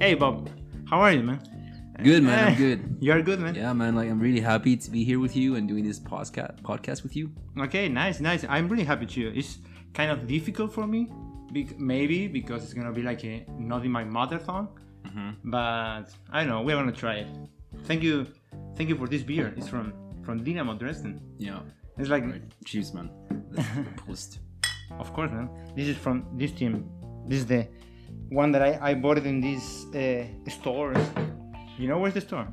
Hey Bob, how are you, man? Good man, I'm Eh, good. You're good, man. Yeah, man. Like I'm really happy to be here with you and doing this podcast podcast with you. Okay, nice, nice. I'm really happy too. It's kind of difficult for me, maybe because it's gonna be like a, not in my mother tongue, but I don't know. We're gonna try it. Thank you, thank you for this beer. It's from from Dynamo Dresden. Yeah. It's like, Right. Cheers, man. Post. of course, man. This is from this team. This is the one that I I bought it in these uh, stores. You know where's the store?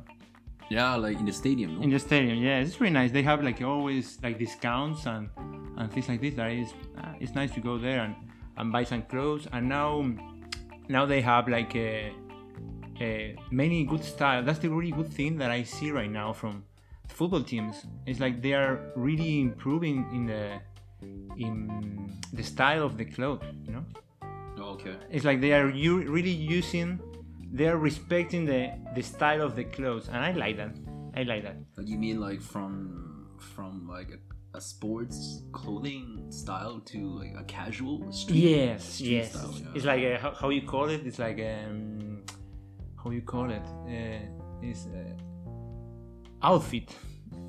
Yeah, like in the stadium. No? in the stadium yeah it's really nice they have like always like discounts and and things like this that is uh, it's nice to go there and, and buy some clothes and now now they have like a, a many good style that's the really good thing that i see right now from football teams it's like they are really improving in the in the style of the clothes you know okay. it's like they are u- really using they are respecting the the style of the clothes and i like that i like that you mean like from from like a, a sports clothing style to like a casual street? Yes, street yes. style, yeah. It's like uh, how, how you call it. It's like um, how you call it. Uh, it's uh, outfit.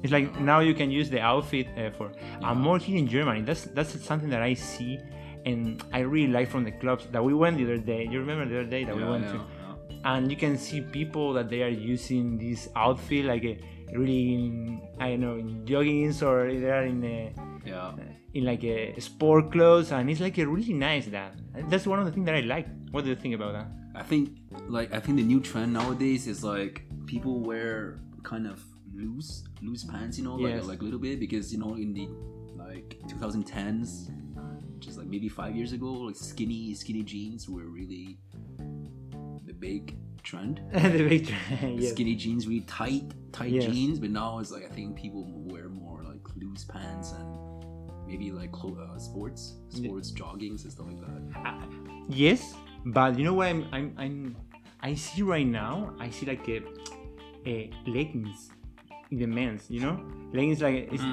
It's like now you can use the outfit uh, for. I'm more here in Germany. That's that's something that I see, and I really like from the clubs that we went the other day. You remember the other day that we went yeah, to, yeah. and you can see people that they are using this outfit like a really in, I don't know in joggings or they are in a Yeah. in like a sport clothes and it's like a really nice that that's one of the things that i like what do you think about that I think like I think the new trend nowadays is like people wear kind of loose loose pants, you know, like like a little bit because you know in the like 2010s, just like maybe five years ago, like skinny skinny jeans were really the big trend. the big trend. yes. Skinny jeans, really tight tight Yes. jeans, but now it's like I think people wear more like loose pants and maybe like clo- uh, sports sports joggings and stuff like that. Uh, yes but you know what I'm, I'm i'm i see right now i see like a, a leggings in the men's you know leggings like it's,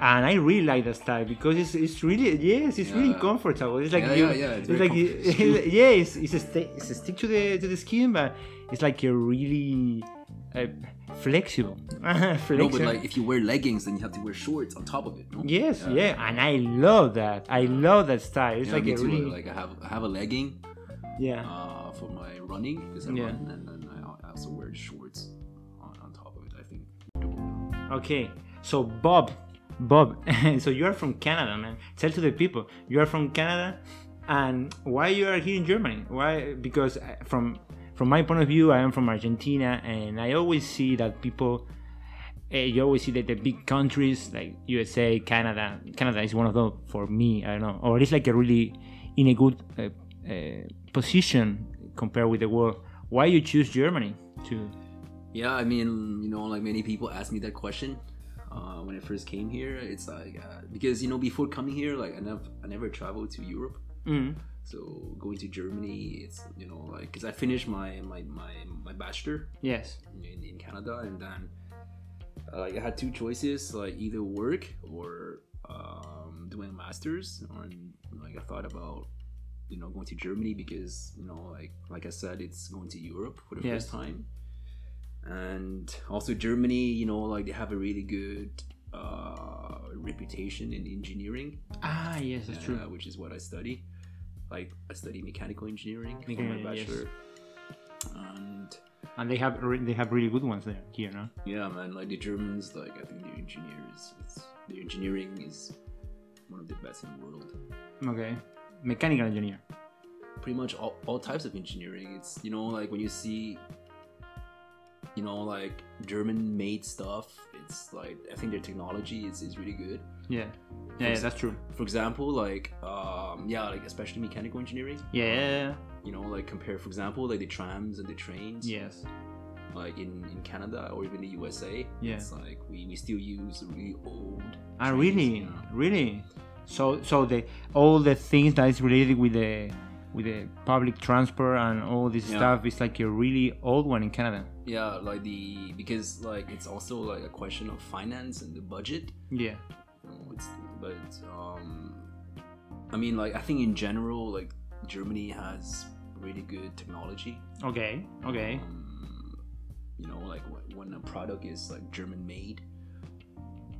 and i really like that style because it's, it's really yes it's really comfortable it's like Yeah, you, yeah, yeah, it's it's like comfortable. yeah it's, it's a it's a stick to the to the skin but it's like a really uh, flexible No, flexible but like if you wear leggings, then you have to wear shorts on top of it. No? yes yeah, and i love that i love that style it's Yeah, like me a too. really Like I have I have a legging yeah uh, for my running because I Yeah. run, and then I also wear shorts on, on top of it. I think. Okay, so Bob, Bob, so you are from Canada, man. Tell to the people you are from Canada, and why you are here in Germany? Why? Because uh, from from my point of view, I am from Argentina, and I always see that people. Uh, you always see that the big countries like USA, Canada. Canada is one of them for me. I don't know, or it's like a really in a good uh, uh, position compared with the world. Why you choose Germany to? Yeah, I mean, you know, like many people ask me that question uh, when I first came here. It's like uh, because you know before coming here, like I never I never traveled to Europe. Mm, So going to Germany, it's you know like because I finished my my my, my bachelor yes. in, in Canada, and then uh, like I had two choices, like either work or um, doing a masters. or like I thought about you know going to Germany because you know like like I said, it's going to Europe for the Yes. first time, and also Germany, you know like they have a really good uh, reputation in engineering, Ah, yes, that's true. uh, which is what I study. Like I study mechanical engineering for my Mechanical, yes. bachelor, and And they have re- they have really good ones there here, no? Yeah, man. Like the Germans, like I think their engineers, it's, their engineering is one of the best in the world. Okay. Mechanical engineer. Pretty much all, all types of engineering. It's you know like when you see, you know like German-made stuff. It's like I think their technology is, is really good. Yeah. Yeah, yeah, that's true. For example, like um yeah, like especially mechanical engineering. Yeah. You know, like compare for example like the trams and the trains. Yes. Like in, in Canada or even the USA. Yeah. It's like we, we still use really old. Ah, trains, really? you know. Really? So so the all the things that is related with the with the public transport and all this Yeah. stuff is like a really old one in Canada. Yeah like the because like it's also like a question of finance and the budget Yeah. it's but um i mean like i think in general like germany has really good technology. Okay. Okay. Um, you know, like when a product is like German made,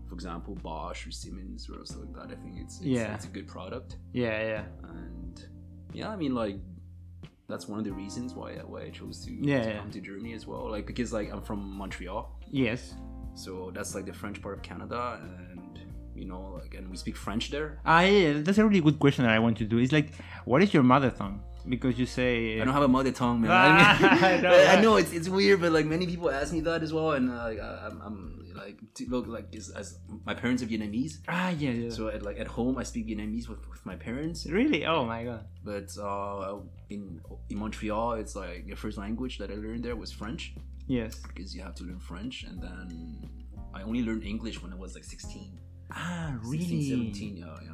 for example, Bosch or Siemens or something like that. I think it's, it's Yeah. it's a good product. Yeah. Yeah. and yeah i mean like that's one of the reasons why I, why I chose to, Yeah, to yeah. come to Germany as well. Like because like I'm from Montreal, Yes. so that's like the French part of Canada, and you know like and we speak French there. Ah, yeah, that's a really good question that I want to do. It's like, what is your mother tongue? Because you say I don't have a mother tongue, man. Ah, I, mean, no, I know it's, it's weird, but like many people ask me that as well, and uh, I'm, I'm like look like as, as my parents are Vietnamese, ah, yeah, yeah. so at like at home I speak Vietnamese with, with my parents, really? Oh my god. but uh, in in Montreal it's like the first language that I learned there was French. Yes. because you have to learn French, and then I only learned English when I was like 16, Ah, 16, really? 17. Yeah, yeah.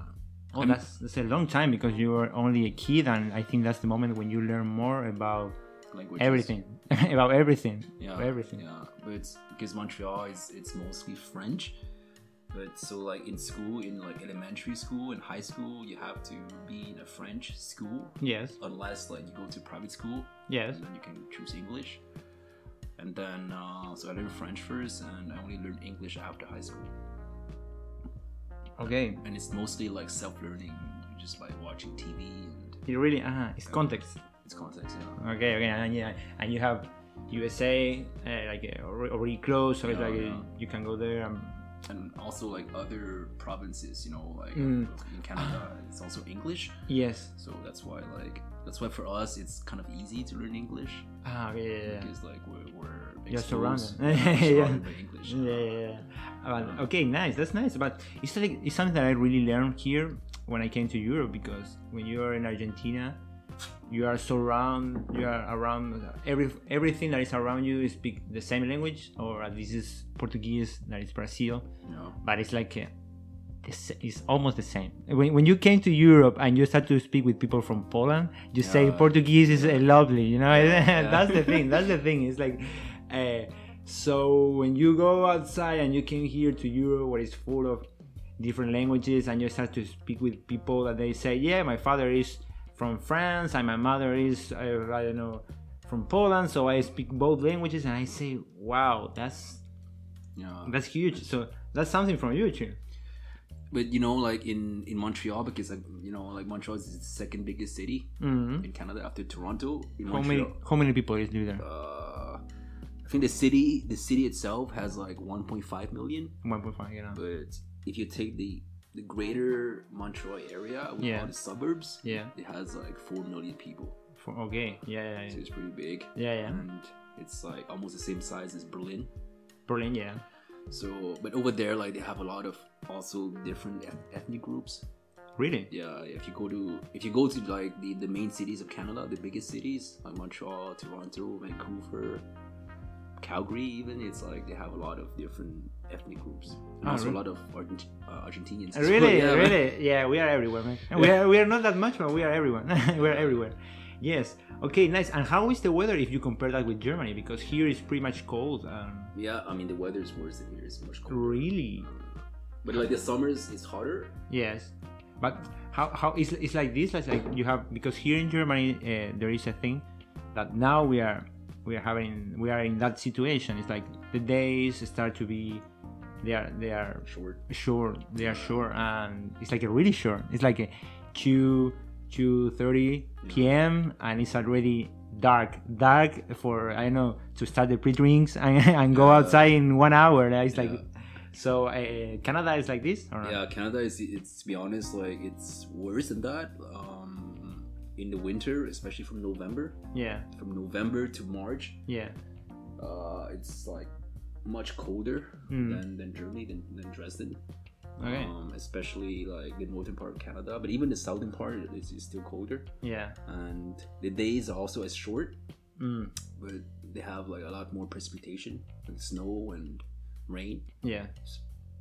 Oh, that's that's a long time because you were only a kid, and I think that's the moment when you learn more about Languages. everything, about everything, Yeah, about everything. Yeah, but because Montreal is it's mostly French. But so like in school, in like elementary school and high school, you have to be in a French school Yes. unless like you go to private school, Yes. then you can choose English. And then uh, so I learned French first, and I only learned English after high school. Okay. And it's mostly like self-learning, just by watching TV and It really ah, it's context. Its context. Yeah. Okay, okay, and yeah, and you have USA uh, like uh, already closed, so it's Yeah, like yeah. you can go there. And, and also like other provinces, you know, like Mm. in Canada, it's also English. yes. So that's why like that's why for us it's kind of easy to learn English Ah, yeah, yeah. because like we're, we're You're surrounded. yeah, we're Yeah. surrounded by English. Yeah, yeah, yeah. But, okay, nice. That's nice. But it's like it's something that I really learned here when I came to Europe because when you are in Argentina, you are surround, you are around every everything that is around you speak the same language, or at least is Portuguese, that is Brazil. Yeah. But it's like uh, the sa- it's almost the same. When, when you came to Europe and you start to speak with people from Poland, you say Portuguese is uh, lovely. You know, Yeah. that's the thing. That's the thing. It's like. Uh, so when you go outside and you came here to Europe, where it's full of different languages, and you start to speak with people that they say, "Yeah, my father is from France, and my mother is uh, I don't know from Poland, so I speak both languages," and I say, "Wow, that's Yeah. that's huge." So that's something from you too. But you know, like in in Montreal, because like, you know, like Montreal is the second biggest city hmm in Canada after Toronto. How many how many people is there? uh, I think the city the city itself has like 1.5 million. One point five, you know. But if you take the the greater Montreal area with Yeah. all the suburbs, Yeah. it has like four million people. For, okay. Yeah, yeah, yeah. So it's pretty big. Yeah, yeah. And it's like almost the same size as Berlin. Berlin, yeah. So, but over there, like they have a lot of also different ethnic groups. Really? Yeah, if you go to if you go to like the, the main cities of Canada, the biggest cities like Montreal, Toronto, Vancouver, Calgary, even it's like they have a lot of different ethnic groups, and Oh, also really? a lot of Argent- uh, Argentinians. as well. Really, yeah, man. really, yeah. We are everywhere, man. We are we are not that much, but we are everyone. we are everywhere. Yes. Okay, nice. And how is the weather if you compare that with Germany? Because here is pretty much cold. Um, Yeah, I mean the weather is worse than here. It's much colder. really? But like the summers, it's hotter. Yes. But how how it's, it's like this? It's like you have because here in Germany uh, there is a thing that now we are we are having we are in that situation. It's like the days start to be they are they are Short. short they are short and it's like a really short it's like a 2 2.30 p.m and it's already dark dark for i don't know to start the pre-drinks and, and go Yeah. outside in one hour it's like Yeah. so uh, canada is like this or? Yeah, Canada is it's to be honest, like it's worse than that. Um, in the winter, especially from November, yeah from November to March, yeah uh, it's like much colder Mm. than, than Germany than, than Dresden. okay Um, especially like the northern part of Canada, but even the southern part is, is still colder. yeah And the days are also as short, mm. but they have like a lot more precipitation, like snow and rain. yeah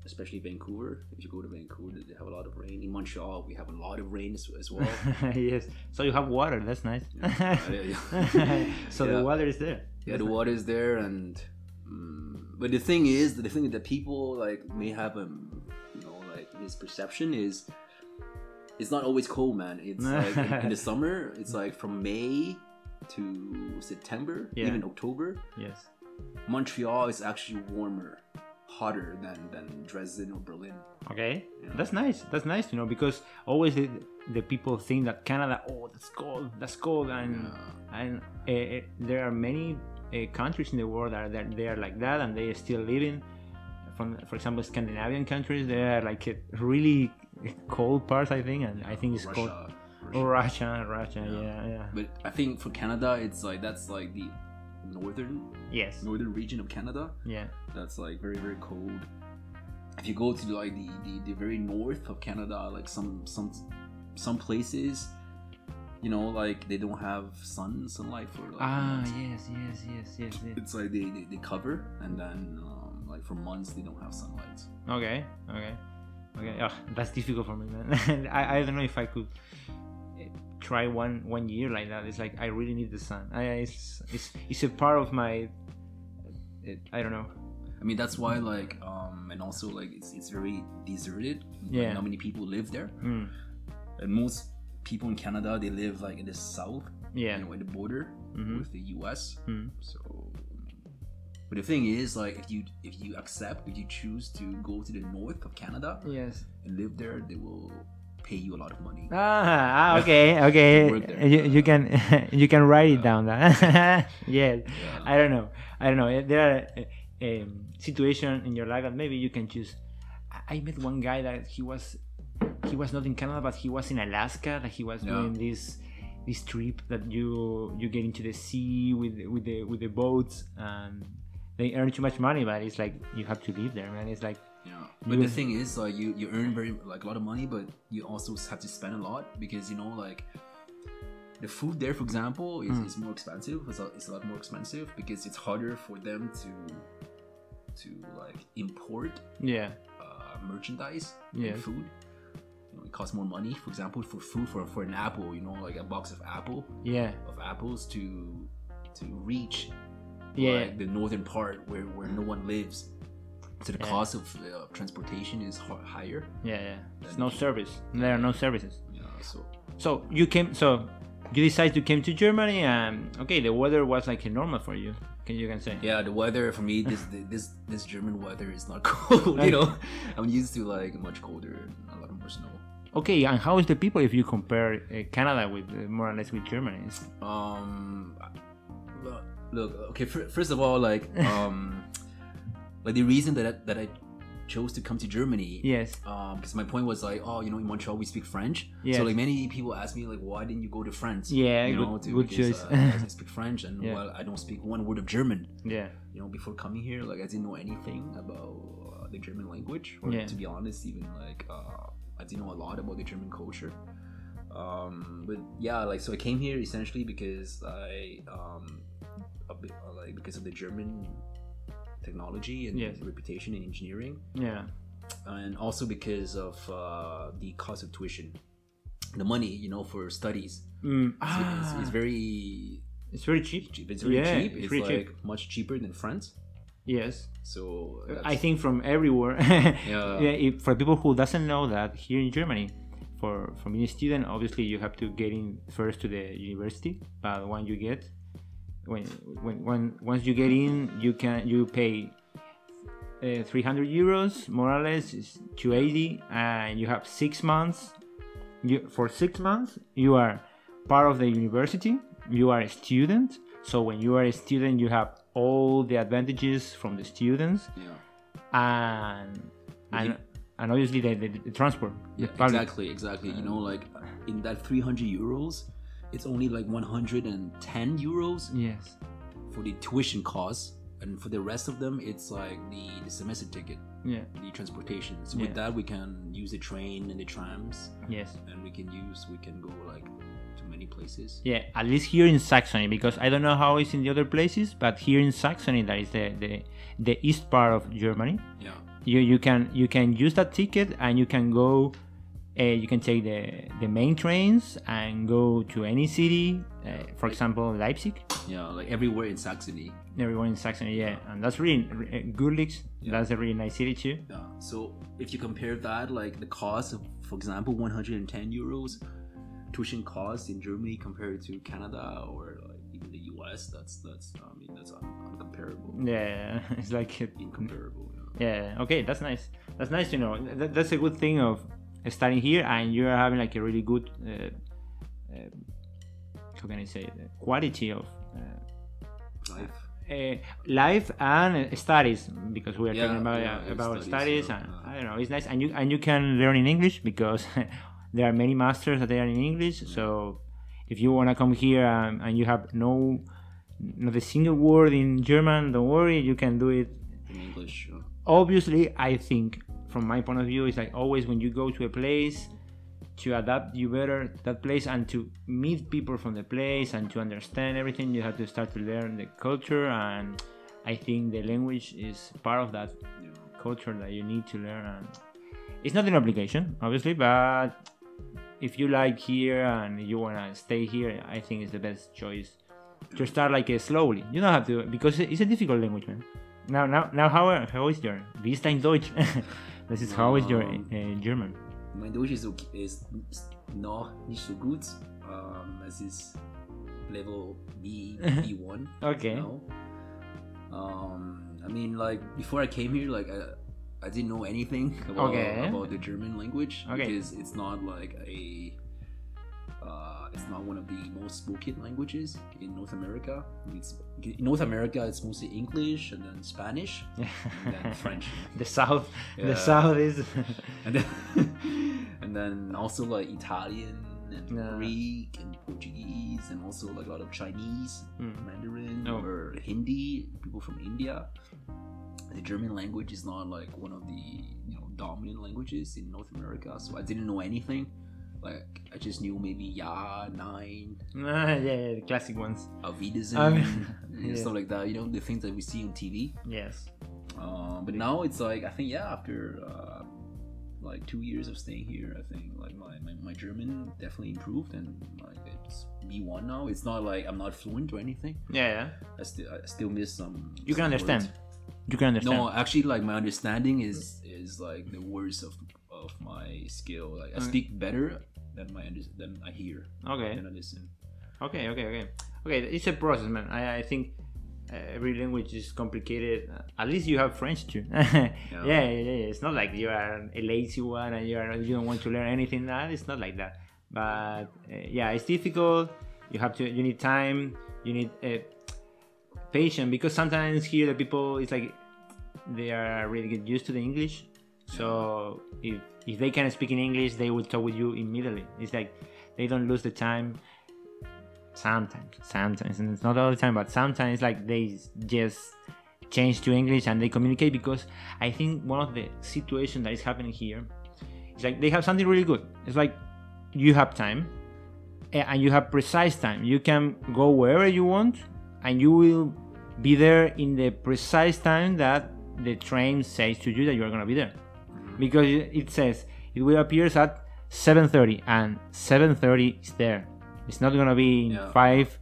Especially Vancouver. If you go to Vancouver, they have a lot of rain. In Montreal, we have a lot of rain as, as well. yes so you have water that's nice Yeah, yeah. so the water is there yeah, the water is there, and mm, but the thing is, the thing that people like may have a you know like misperception is it's not always cold, man. It's like in, in the summer, it's like from May to September, Yeah. even October, Yes. Montreal is actually warmer, hotter than than Dresden or Berlin. Okay, Yeah. that's nice. That's nice to know because always the, the people think that Canada, oh, that's cold, that's cold, and and uh, uh, there are many uh, countries in the world that, that they are like that, and they are still living. From, for example, Scandinavian countries, they are like uh, really cold parts, I think, and I think it's called Russia. oh, Russia. Russia, Russia, Yeah. yeah, yeah, But I think for Canada, it's like that's like the northern yes, northern region of Canada. yeah, That's like very very cold. If you go to like the, the, the very north of Canada, like some some some places, you know, like they don't have sun sunlight for like ah, yes, yes, yes, yes, yes. It's like they, they, they cover and then um, like for months they don't have sunlight. Okay, okay, okay. Oh, that's difficult for me, man. I, I don't know if I could eh, try one one year like that. It's like I really need the sun. I, it's it's it's a part of my. It, I don't know. I mean that's why like um and also like it's it's very deserted. Like, Yeah. not many people live there. Mm, And most people in Canada they live like in the south, yeah. you know, at the border Mhm. with the US. Mm. So, but the thing is, like, if you if you accept, if you choose to go to the north of Canada Yes. and live there, they will pay you a lot of money. Ah, ah, okay, okay. You, you can you can write it down. That yes. Yeah. I don't know. I don't know. Eh, There are uh, um, situations in your life that maybe you can choose. I met one guy that he was he was not in Canada, but he was in Alaska. That he was Yeah. doing this this trip that you you get into the sea with with the with the boats and they earn too much money, but it's like you have to live there, man. It's like Yeah. But the thing is, like, you you earn very like a lot of money, but you also have to spend a lot because you know, like, the food there, for example, is, Mm. is more expensive. It's a, it's a lot more expensive because it's harder for them to to like import yeah, uh, merchandise Yeah. and food. You know, it costs more money. For example, for food for, for an apple, you know, like a box of apple yeah, of apples to to reach yeah. like the northern part where, where no one lives. So the Yeah. cost of uh, transportation is h- higher. Yeah, yeah. There's no service. There are no services. Yeah, so So you came. So you decided to came to Germany, and okay, the weather was like normal for you. Can you can say? yeah, the weather for me this this this German weather is not cold. You know, I'm used to like much colder and a lot more snow. Okay, and how is the people if you compare uh, Canada with uh, more or less with Germany? Um, look, look okay. fir- First of all, like um, like the reason that I, that I chose to come to Germany. Yes. Um, because my point was like, oh, you know, in Montreal we speak French. Yes. So like many people ask me like, why didn't you go to France? Yeah, you good- know, to, good because. Uh, I speak French, and Yeah. well, I don't speak one word of German. Yeah. You know, before coming here, like I didn't know anything about uh, the German language, or Yeah. to be honest, even like uh, I didn't know a lot about the German culture. Um, but yeah, like so I came here essentially because I um, bit, uh, like because of the German technology and Yes. reputation in engineering Yeah. and also because of uh, the cost of tuition, the money you know for studies. Mm. It's, Ah, it's, it's very it's very cheap. It's very Yeah, cheap. it's It's, very like cheap. much cheaper than France. Yes. So I think from everywhere. Yeah. yeah. If, for people who doesn't know that here in Germany, for for being a student, obviously you have to get in first to the university. But when you get, when when, when once you get in, you can you pay. Uh, 300 euros more or less is 280 and you have six months you for six months you are part of the university you are a student so when you are a student you have all the advantages from the students yeah. and and and obviously the, the, the transport Yeah, public. exactly, exactly. You know, like in that 300 euros, it's only like 110 euros yes for the tuition costs, and for the rest of them, it's like the, the semester ticket, yeah the transportation. So Yeah. with that, we can use the train and the trams, yes and we can use, we can go like many places. yeah at least here in saxony because i don't know how it's in the other places but here in saxony that is the the, the east part of germany Yeah, you you can you can use that ticket and you can go uh, you can take the the main trains and go to any city uh, for example leipzig yeah, like everywhere in Saxony. Everywhere in saxony yeah and that's really uh, Görlitz, Yeah. that's a really nice city too Yeah. So if you compare that, like the cost of, for example, 110 euros tuition cost in Germany compared to Canada or like West, that's that's I mean that's un- uncomparable, Yeah, it's like incomparable. You know? yeah. Okay, that's nice. That's nice to know. That, that's a good thing of studying here, and you're having like a really good. Uh, uh, how can I say it? quality of uh, Life. uh, life and studies because we are Yeah, talking about yeah, uh, about studies, studies, yeah, and yeah. I don't know it's nice and you and you can learn in English because there are many masters that they are in English so if you want to come here and, and you have no not a single word in German don't worry you can do it in English. Uh, obviously I think from my point of view it's like always when you go to a place to adapt you better to that place and to meet people from the place and to understand everything you have to start to learn the culture and i think the language is part of that culture that you need to learn and it's not an obligation obviously but if you like here and you want to stay here i think it's the best choice to start like uh, slowly you don't have to because it's a difficult language man now now now how, how is your wie ist dein deutsch this is how is your uh, german mein Deutsch ist, okay, ist noch nicht so gut. Um, es ist Level B B1. okay now. Um, I mean, like before I came here, like I, I didn't know anything about, Okay. about the German language Okay. because it's not like a. Uh, it's not one of the most spoken languages in North America. It's, in North America, it's mostly English and then Spanish and then French. the south the south is and then and then also like Italian and Yeah. Greek and Portuguese and also like a lot of Chinese, Mm. Mandarin Oh. or Hindi, people from India. The German language is not like one of the you know dominant languages in North America, so I didn't know anything. Like I just knew maybe ja, nein, Ah, yeah, the classic ones auf Wiedersehen, Um, and yeah. stuff like that. You know the things that we see on TV. yes Um, but now it's like I think yeah after uh, like two years of staying here I think like my, my, my German definitely improved and like it's B1 now it's not like I'm not fluent or anything yeah, yeah. I still I still miss some you can understand words. You can understand no actually like my understanding is is like the worst of of my skill like I Okay. speak better than my under, than I hear okay than I listen Okay, okay, okay. Okay, it's a process, man. I, I think uh, every language is complicated. At least you have French too. yeah. yeah, yeah, It's not like you are a lazy one and you are you don't want to learn anything. That it's not like that. But uh, yeah, it's difficult. You have to. You need time. You need uh, patience because sometimes here the people it's like they are really get used to the English. So if if they can speak in English, they will talk with you immediately. It's like they don't lose the time sometimes sometimes and it's not all the time but sometimes like they just change to english and they communicate because i think one of the situations that is happening here is like they have something really good it's like you have time eh, and you have precise time you can go wherever you want and you will be there in the precise time that the train says to you that you're going to be there. Because it says it will appear at 7.30 and 7.30 is there. It's not gonna be in Yeah. five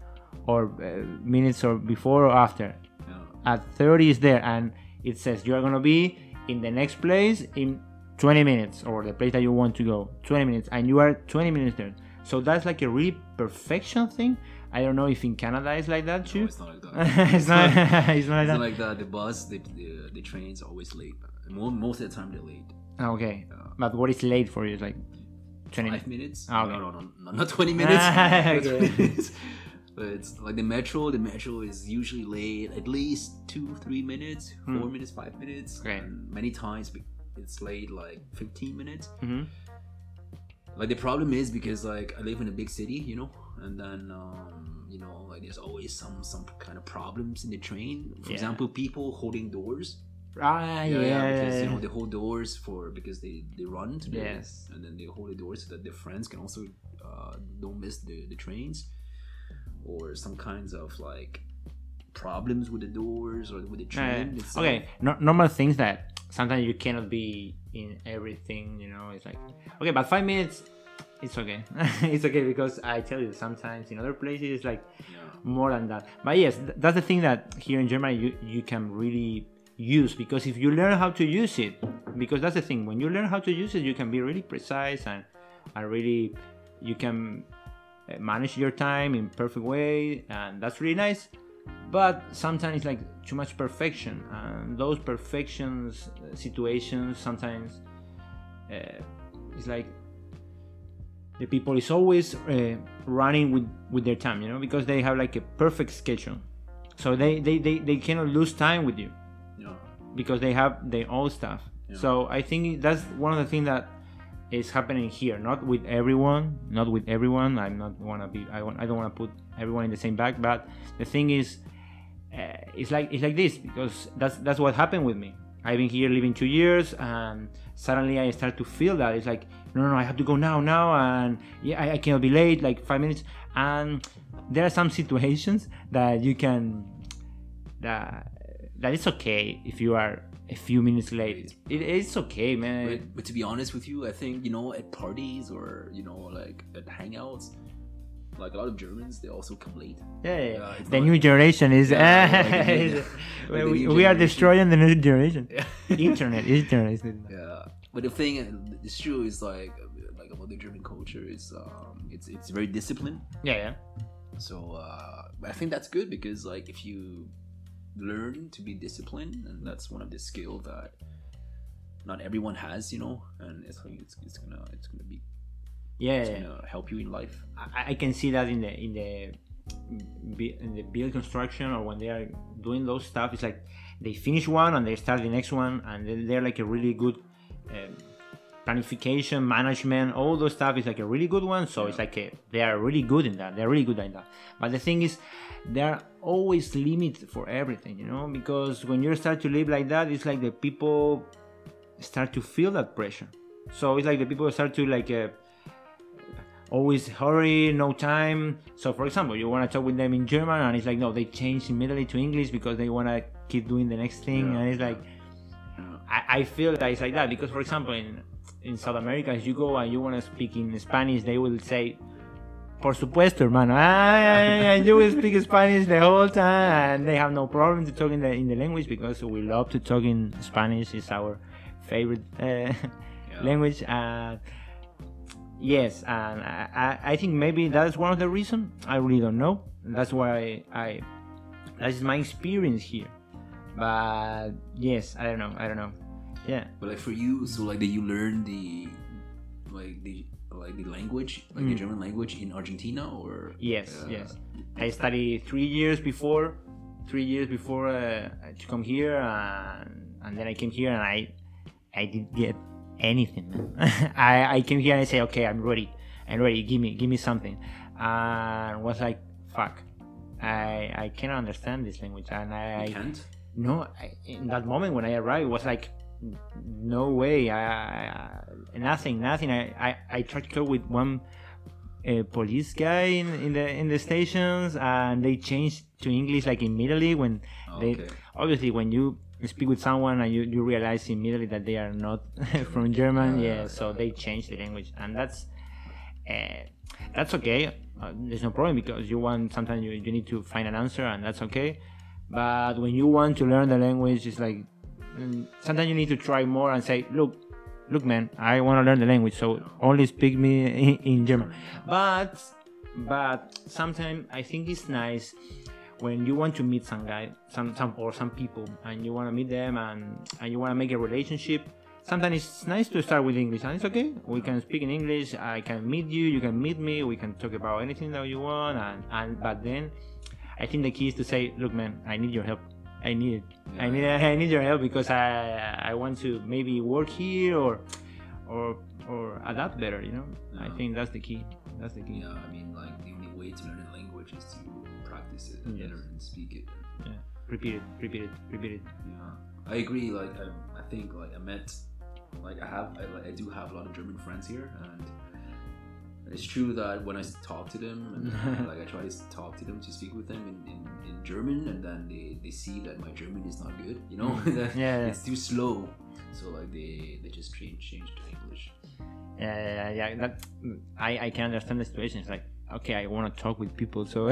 or uh, minutes or before or after. Yeah. At 30 is there and it says you are gonna be in the next place in 20 minutes or the place that you want to go 20 minutes and you are 20 minutes there. So that's like a really perfection thing i don't know if in canada it's like that no, too it's not like that it's not it's not like It's that not like that. The bus, the, the, the trains always late. Mo- Most of the time, they're late. okay Yeah. but what is late for you like 20 Five minutes? Ah, okay. No, no, no, no, not 20 minutes. Ah, Not 20 minutes. But it's like the metro. The metro is usually late at least two, three minutes, Hmm. four minutes, five minutes. Okay. And many times it's late like 15 minutes. Mhm. Like the problem is because like I live in a big city, you know, and then um, you know like there's always some some kind of problems in the train. For Yeah. example, people holding doors. ah yeah, because you know they hold doors for because they they run to the, Yes. and then they hold the doors so that their friends can also uh, don't miss the, the trains or some kinds of like problems with the doors or with the train yeah. okay no, normal things that sometimes you cannot be in everything you know it's like okay but five minutes it's okay. It's okay because i tell you sometimes in other places it's like yeah. more than that. But yes th- that's the thing that here in germany you, you can really use because if you learn how to use it because that's the thing when you learn how to use it you can be really precise and, and really you can uh, manage your time in perfect way, and that's really nice. But sometimes it's like too much perfection, and those perfections uh, situations sometimes uh, it's like the people is always uh, running with with their time, you know, because they have like a perfect schedule, so they they they, they cannot lose time with you Yeah. because they have their own stuff. Yeah. So I think that's one of the things that is happening here. Not with everyone, not with everyone. I'm not wanna be. I want. I don't want to put everyone in the same bag. But the thing is, uh, it's like it's like this because that's that's what happened with me. I've been here living two years, and suddenly I start to feel that it's like no, no, no I have to go now, now, and yeah, I, I cannot be late, like five minutes. And there are some situations that you can that that it's okay if you are a few minutes late. It, it's okay, man. But, but to be honest with you, I think you know at parties or you know like at hangouts, like a lot of Germans, they also come late. Yeah, yeah, Yeah, uh, yeah. the new generation is. Yeah, like like we, we are destroying the new generation. Yeah. internet, internet. Is Yeah, but the thing, it's true, is like like about the German culture is um, it's it's very disciplined. yeah, yeah. So uh, I think that's good because like if you learn to be disciplined, and that's one of the skill that not everyone has, you know, and it's like it's, it's gonna it's gonna be Yeah, it's yeah. gonna help you in life. I, I can see that in the in the in the build construction or when they are doing those stuff. It's like they finish one and they start the next one, and then they're like a really good um, planification, management, all those stuff is like a really good one. So it's like a, they are really good in that. They're really good in that. But the thing is, there are always limits for everything, you know, because when you start to live like that, it's like the people start to feel that pressure. So it's like the people start to like. Uh, always hurry, no time. So, for example, you want to talk with them in German, and it's like, no, they change immediately to English because they want to keep doing the next thing. Yeah. And it's like, Yeah. I, I feel that it's like that because, for example, in, in South America, if you go and you want to speak in Spanish, they will say, Por supuesto, hermano. And you will speak Spanish the whole time, and they have no problem to talk in the in the language because we love to talk in Spanish. It's our favorite uh, language. And yes, and I, I- I think maybe that's one of the reasons. I really don't know. That's why I. That's my experience here. But yes, I don't know. I don't know. Yeah. But like for you, so like did you learn the like the like the language, like the Mm. German language in Argentina or Yes, uh, yes. I studied three years before, three years before uh, to come here, and, and then I came here and I, I didn't get anything. I, I came here and I say, okay, I'm ready, I'm ready. Give me, give me something, and was like, fuck, I, I cannot understand this language, and I, You can't. no, I, in that moment when I arrived, it was like, no way, I, I, nothing, nothing. I, I, I tried to talk with one uh, police guy in, in the in the stations, and they changed to English like immediately when they obviously when you speak with someone and you, you realize immediately that they are not from German, yeah, so they change the language, and that's uh, that's okay. Uh, there's no problem because you want sometimes you, you need to find an answer, and that's okay. But when you want to learn the language, it's like Mm, sometimes you need to try more and say, look, look, man, I want to learn the language, so only speak me in, in German. But but sometimes I think it's nice when you want to meet some guy, some some or some people, and you want to meet them and and you want to make a relationship. Sometimes it's nice to start with English, and it's okay. We can speak in English. I can meet you. You can meet me. We can talk about anything that you want. And and but then, I think the key is to say, look, man, I need your help. I need it. I need I need your help because I I want to maybe work here or or or adapt better. You know, I think that's the key. That's the key. Yeah, I mean, like the only way to learn a language is to practice it and Yes. learn and speak it. Yeah. Repeat it. Repeat it. Repeat it. Yeah, I agree. Like, I, I think like I met, like I have, I, like, I do have a lot of German friends here, and it's true that when I talk to them, and like I try to talk to them to speak with them in, in, in German, and then they, they see that my German is not good, you know, Yeah, yeah. it's too slow, so like they they just change change to English. Yeah, yeah, yeah. That I, I can understand the situation. It's like okay, I want to talk with people, so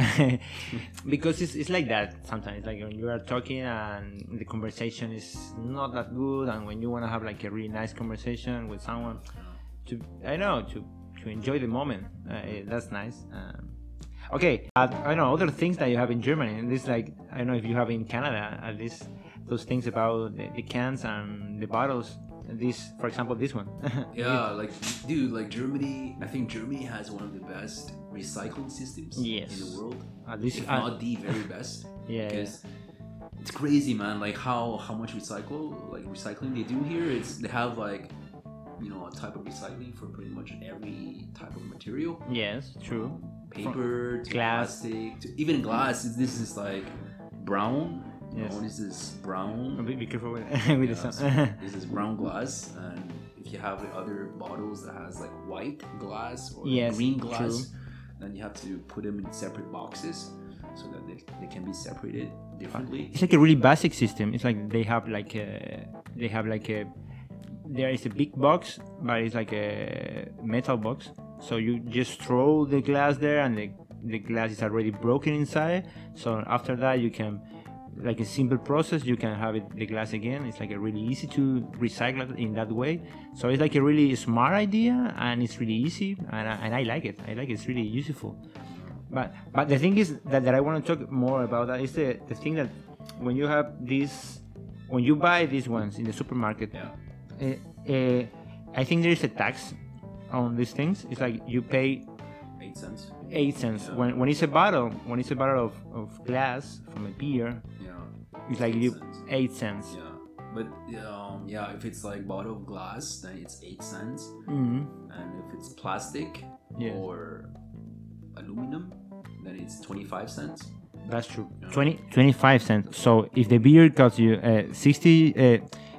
because it's, it's like that sometimes. Like when you are talking and the conversation is not that good, and when you want to have like a really nice conversation with someone, to I know to to enjoy the moment. Uh, eh, that's nice. Um, okay, uh, I don't know other things that you have in Germany. And this like I don't know if you have in Canada at least those things about the, the cans and the bottles. This, for example, this one. Yeah, like dude, like Germany. I think Germany has one of the best recycling systems Yes. in the world, At least, if uh, not the very best. yeah, because it's crazy, man. Like how how much recycle like recycling they do here. It's they have like you know a type of recycling for pretty much every type of material. yes, um, true. Paper glass. plastic to even glass. This is like brown. Yes. this is brown. Oh, be, be careful with, with Yeah, the so this is brown glass, and if you have the other bottles that has like white glass or Yes, green glass, then you have to put them in separate boxes so that they, they can be separated differently. it's like a really basic system. It's like they have like a they have like a there is a big box, but it's like a metal box. So you just throw the glass there, and the the glass is already broken inside. So after that, you can like a simple process. You can have it the glass again. It's like a really easy to recycle it in that way. So it's like a really smart idea, and it's really easy, and I, and I like it. I like it. It's really useful. But but the thing is that, that I want to talk more about that is the, the thing that when you have these when you buy these ones in the supermarket, Yeah. Uh, uh, I think there is a tax on these things. It's like you pay Eight cents. eight cents Yeah. when when it's a bottle when it's a bottle of, of glass from a beer. Yeah. It's like Eight you cents. eight cents. Yeah. But um, yeah, if it's like bottle of glass, then it's eight cents, hmm and if it's plastic Yes. or aluminum, then it's twenty-five cents. That's true. Yeah. 20, 25 cents. So if the beer costs you uh, 60, uh,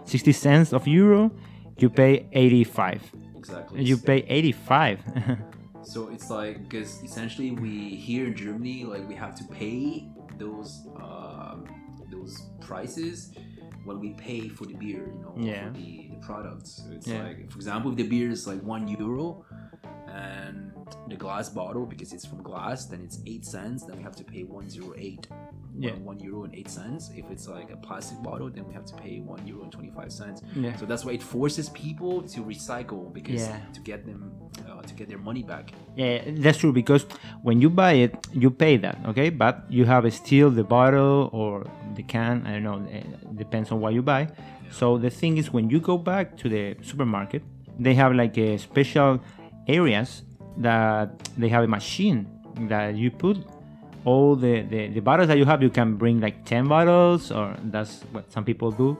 60 cents of euro, you pay 85. Exactly. You pay 85. So it's like because essentially we here in Germany like we have to pay those um, those prices when we pay for the beer, you know, Yeah. for the, the products. So it's Yeah. like for example, if the beer is like one euro and the glass bottle because it's from glass, then it's eight cents. Then we have to pay one zero eight. Yeah. One euro and eight cents. If it's like a plastic bottle, then we have to pay one euro and twenty five cents. yeah. So that's why it forces people to recycle because Yeah. to get them uh, to get their money back. Yeah, that's true because when you buy it, you pay that, okay? But you have still the bottle or the can, I don't know, it depends on what you buy. So the thing is, when you go back to the supermarket, they have like a special areas that they have a machine that you put all the, the, the bottles that you have. You can bring like 10 bottles, or that's what some people do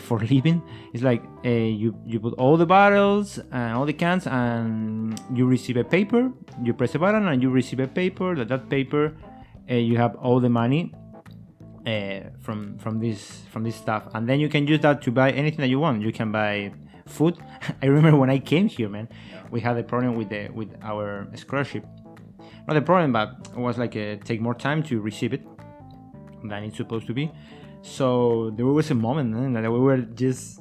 for living. It's like uh, you you put all the bottles and all the cans, and you receive a paper. You press a button, and you receive a paper. That that paper, uh, you have all the money uh, from from this from this stuff, and then you can use that to buy anything that you want. You can buy food. I remember when I came here, man, we had a problem with the with our scholarship. Not a problem, but it was like uh take more time to receive it than it's supposed to be. So there was a moment man, that we were just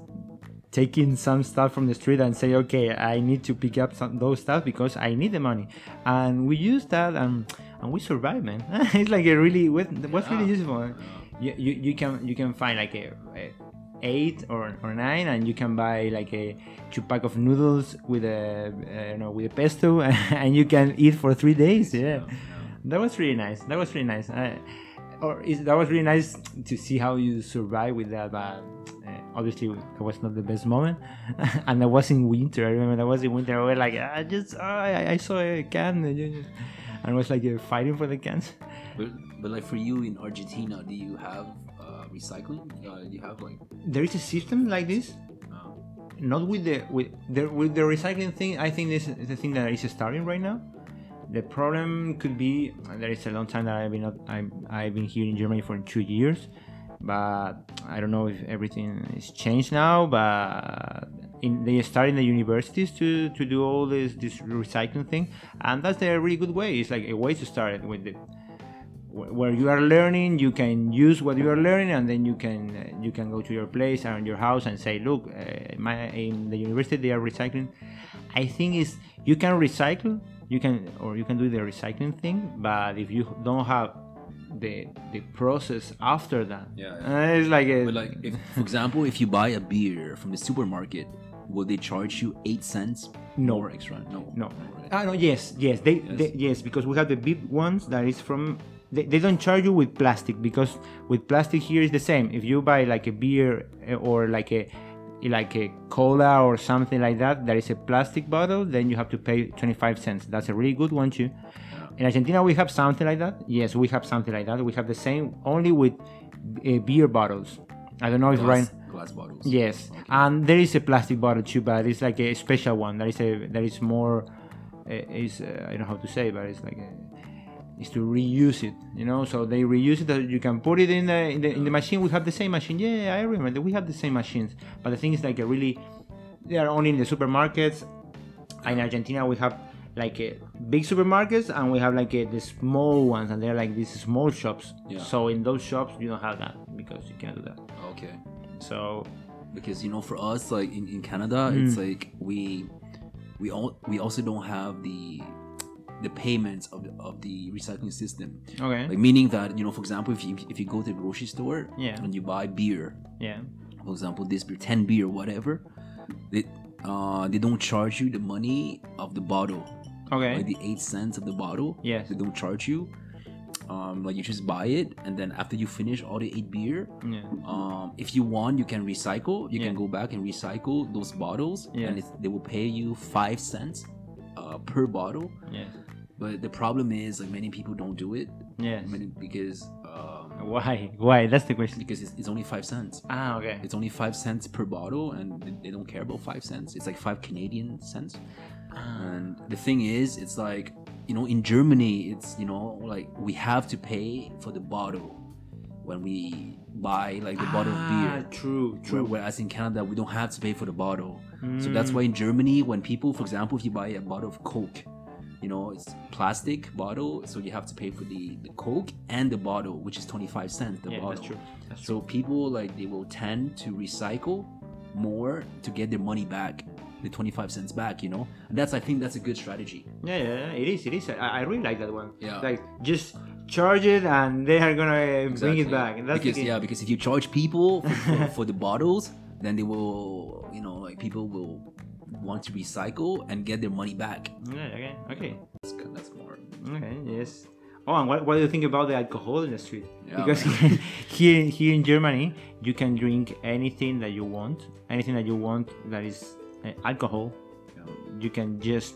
taking some stuff from the street and say, okay, I need to pick up some those stuff because I need the money, and we used that and and we survived, man. it's like a really was was really useful. You, you, you can you can find like a, a eight or, or nine and you can buy like a two pack of noodles with a uh, you know with a pesto and you can eat for three days. Yeah, that was really nice. That was really nice. I, or is, that was really nice to see how you survive with that. But uh, obviously, it was not the best moment, and that was in winter. I remember that was in winter. I was like, I just, oh, I, I saw a can, and I was like uh, fighting for the cans. But, but like for you in Argentina, do you have recycling? Uh, you have like There is a system like this, uh, not with the with the with the recycling thing. I think this is the thing that is starting right now. The problem could be there is a long time that I've been not, I, I've been here in Germany for two years, but I don't know if everything is changed now. But in, they start in the universities to, to do all this this recycling thing, and that's a really good way. It's like a way to start it with the where you are learning you can use what you are learning and then you can uh, you can go to your place or your house and say look uh, my in the university they are recycling i think is you can recycle you can or you can do the recycling thing but if you don't have the the process after that Yeah, uh, it's like a, But like, if, for example, if you buy a beer from the supermarket will they charge you eight cents No. more extra? No, No. Ah, no, yes, yes, they, Yes. they yes, because we have the big ones that is from. They, they don't charge you with plastic because with plastic here is the same. If you buy like a beer eh, or like a like a cola or something like that, that is a plastic bottle, then you have to pay 25 cents. That's a really good one too. In Argentina, we have something like that. Yes, we have something like that. We have the same only with uh, beer bottles. I don't know if glass, right. glass bottles. Yes, and there is a plastic bottle too, but it's like a special one. That is a that is more. Uh, is uh, I don't know how to say, but it's like a, is to reuse it. You know, so they reuse it. That you can put it in the, in the in the machine. We have the same machine. Yeah, I remember. We have the same machines, but the thing is like a really. They are only in the supermarkets. In Argentina, we have like a big supermarkets and we have like a, the small ones, and they're like these small shops. Yeah. So in those shops, you don't have that because you can't do that. Okay. So because you know for us like in, in canada Mm. it's like we we all we also don't have the the payments of the, of the recycling system okay. like meaning that you know for example if you if you go to the grocery store Yeah. and you buy beer yeah. for example this beer 10 beer whatever they uh they don't charge you the money of the bottle Okay. like the eight cents of the bottle Yes. they don't charge you um like you just buy it and then after you finish all the eight beer yeah. um, if you want you can recycle you Yeah. can go back and recycle those bottles Yeah. and it's, they will pay you five cents uh, per bottle Yes. But the problem is like many people don't do it Yes. many, because um, Why? Why? That's the question. because it's, it's only five cents Ah, okay. it's only five cents per bottle and they- they don't care about five cents it's like five canadian cents Ah. and the thing is it's like you know in germany it's you know like we have to pay for the bottle when we buy like the bottle of beer Ah, True. True. Whereas in Canada, we don't have to pay for the bottle. So that's why in Germany, when people, for example, if you buy a bottle of Coke, you know, it's plastic bottle, so you have to pay for the, the Coke and the bottle, which is 25 cents the Yeah, bottle. that's true. That's true. So people like they will tend to recycle more to get their money back, the 25 cents back, you know? And that's I think that's a good strategy. Yeah, yeah, it is. It is. I, I really like that one. Yeah. Like just charge it and they are gonna uh, bring it back. And that's because yeah, because if you charge people for, for, for the bottles, then they will, you know, like people will want to recycle and get their money back. Yeah. Okay. Okay. That's, that's more. Okay. Yes. Oh, and what, what do you think about the alcohol in the street? Yeah, because here here in Germany, you can drink anything that you want, anything that you want that is uh, alcohol. Yeah. You can just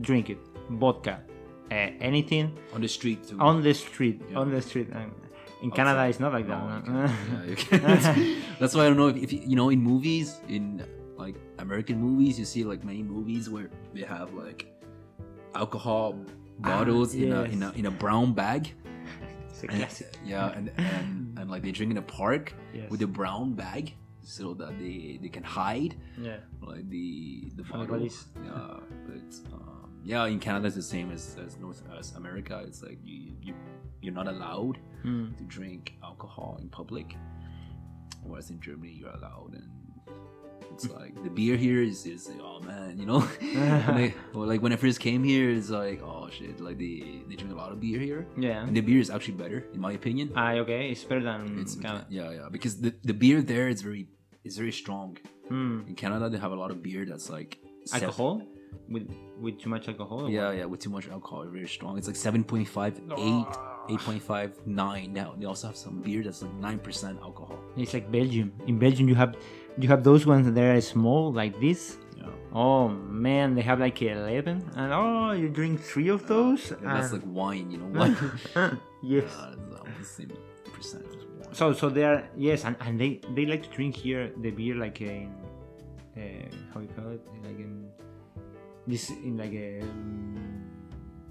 drink it, vodka, uh, anything On the street too. on the street. Yeah. On the street. And in Canada, it's not like No, that. no? That's why I don't know if, if you know in movies in like American movies you see like many movies where they have like alcohol bottles in a in a in a brown bag. And- yeah, and, and and like they drink in a park Yes. with a brown bag so that they they can hide Yeah. like the the the Yeah, but um, yeah, in Canada it's the same as, as North as America. It's like you you you're not allowed Mm. to drink alcohol in public, whereas in Germany you're allowed, and it's like the beer here is is oh man, you know, well, like when I first came here, it's like oh shit, like they they drink a lot of beer here, Yeah. and the beer is actually better in my opinion. Ah, okay. It's better than It's Canada. yeah yeah because the, the beer there is very is very strong. Mm. In Canada they have a lot of beer that's like Alcohol with with too much alcohol. Yeah, what? yeah, with too much alcohol, very strong. It's like 7.5, 8, 8.5, 9. Now they also have some beer that's like 9% alcohol. It's like Belgium. In Belgium, you have you have those ones that are small like this. Yeah. Oh man, they have like eleven, and oh, you drink three of those. And that's like wine, you know? Wine. yes. Uh, the same percent as wine. So so they are yes, and, and they they like to drink here the beer like in uh, how you call it like in this in like a um,